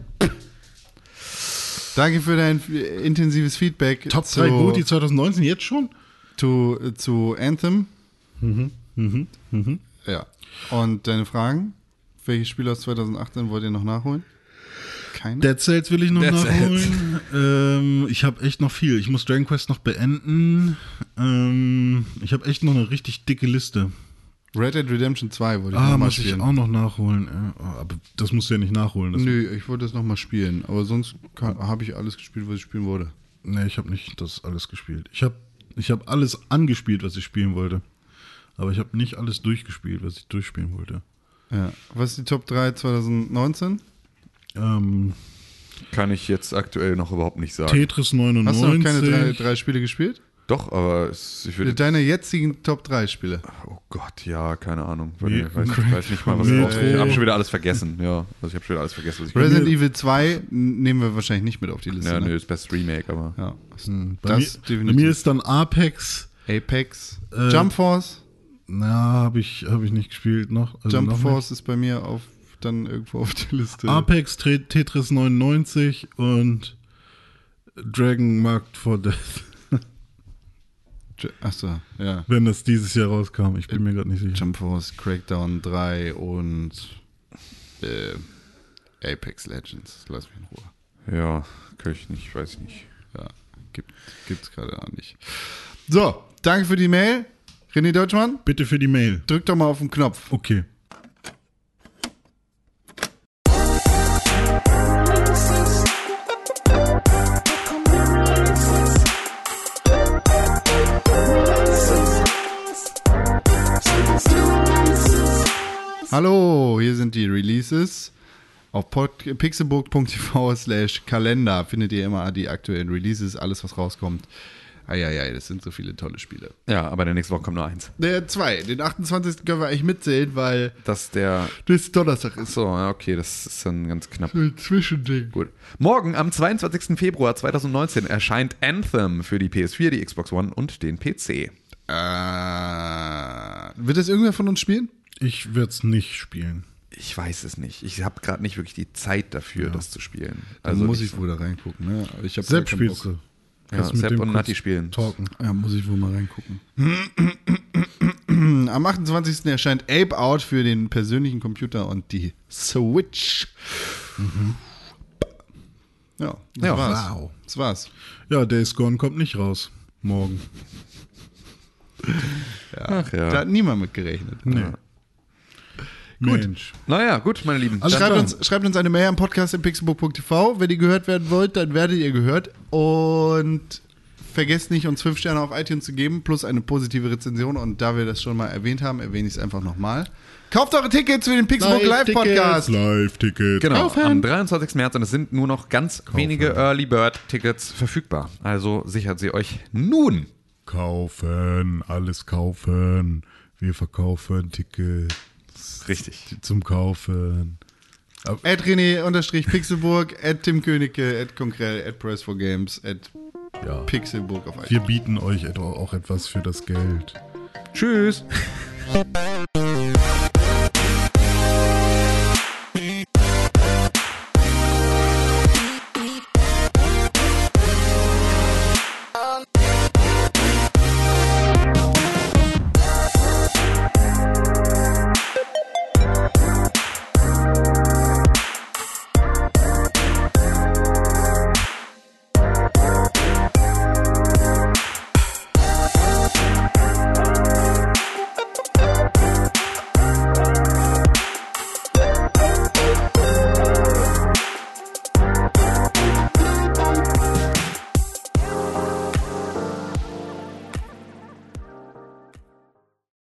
Danke für dein intensives Feedback. Top zu, 3 GOTI 2019 jetzt schon? zu, zu Anthem. Mhm, Ja. Und deine Fragen? Welche Spiele aus 2018 wollt ihr noch nachholen? Keine? Dead Cells will ich noch Dead nachholen. Ähm, ich habe echt noch viel. Ich muss Dragon Quest noch beenden. Ähm, ich habe echt noch eine richtig dicke Liste. Red Dead Redemption 2 wollte ich Ah, noch mal muss ich spielen. auch noch nachholen. Ja, aber das musst du ja nicht nachholen. Das, Nö, ich wollte das nochmal spielen. Aber sonst habe ich alles gespielt, was ich spielen wollte. Nee, ich habe nicht das alles gespielt. Ich habe ich hab alles angespielt, was ich spielen wollte. Aber ich habe nicht alles durchgespielt, was ich durchspielen wollte. Ja. Was ist die Top 3 2019? Ähm, kann ich jetzt aktuell noch überhaupt nicht sagen. Tetris 99. Hast du noch keine drei, drei Spiele gespielt? Doch, aber es, ich würde. Deine jetzigen Top 3 Spiele. Oh Gott, ja, keine Ahnung. Ich Nee, weiß, ich weiß nicht mal, was ist. Ich habe schon wieder alles vergessen. Ja, also ich habe schon wieder alles vergessen. Was ich Resident Evil 2 n- nehmen wir wahrscheinlich nicht mit auf die Liste. ja, ne? nö, das beste Remake, aber. Ja. Bei, Das mir, bei mir ist dann Apex. Apex. Äh, Jump Force. Na, habe ich, hab ich nicht gespielt noch. Also Jump noch Force ist bei mir auf, dann irgendwo auf der Liste. Apex, Tetris 99 und Dragon Marked for Death. Achso, ja. Wenn das dieses Jahr rauskam. Ich bin mir gerade nicht sicher. Jump Force, Crackdown 3 und äh, Apex Legends. Lass mich in Ruhe. Ja, kann ich nicht, weiß ich nicht. Ja, gibt, gibt's gerade auch nicht. So, danke für die Mail. René Deutschmann, Bitte für die Mail. drück doch mal auf den Knopf. Okay. Hallo, hier sind die Releases. Auf pixelburg.tv slash Kalender findet ihr immer die aktuellen Releases, alles was rauskommt. Eieiei, das sind so viele tolle Spiele. Ja, aber der nächste Woche kommt nur eins. Der 2, den 28. können wir eigentlich mitzählen, weil Dass der. das Donnerstag ist. So, okay, das ist dann ganz knapp. Ein Zwischending. Gut. Morgen, am 22. Februar 2019, erscheint Anthem für die PS4, die Xbox One und den PC. Äh, wird das irgendwer von uns spielen? Ich werde es nicht spielen. Ich weiß es nicht. Ich habe gerade nicht wirklich die Zeit dafür, das zu spielen. Also muss ich, ich wohl da reingucken. Ne? Ich hab Sepp gar keinen spielst du. ja, Sepp und Nati spielen. Talken. Ja, muss ich wohl mal reingucken. *clears throat* Am 28. erscheint Ape Out für den persönlichen Computer und die Switch. Ja, das Ja, war's. wow. Das war's. Ja, Days Gone kommt nicht raus. Morgen. *laughs* Ach Da ja. hat niemand mit gerechnet. Nee. Gut. Mensch. Naja, gut, meine Lieben. Alles Schreibt uns, schreibt uns eine Mail am Podcast im pixelbook.tv. Wenn ihr gehört werden wollt, dann werdet ihr gehört. Und vergesst nicht, uns fünf Sterne auf iTunes zu geben, plus eine positive Rezension. Und da wir das schon mal erwähnt haben, erwähne ich es einfach nochmal. Kauft eure Tickets für den Pixelbook Live Podcast. Live-Tickets. Genau, am 23. März und es sind nur noch ganz wenige Early Bird Tickets verfügbar. Also sichert sie euch nun. Kaufen, alles kaufen. Wir verkaufen Tickets Richtig. zum Kaufen. At René unterstrich Pixelburg, at Tim Königke, at Konkrell, at Press for Games, at Ja. Pixelburg auf Wir bieten euch auch etwas für das Geld. Tschüss. *laughs*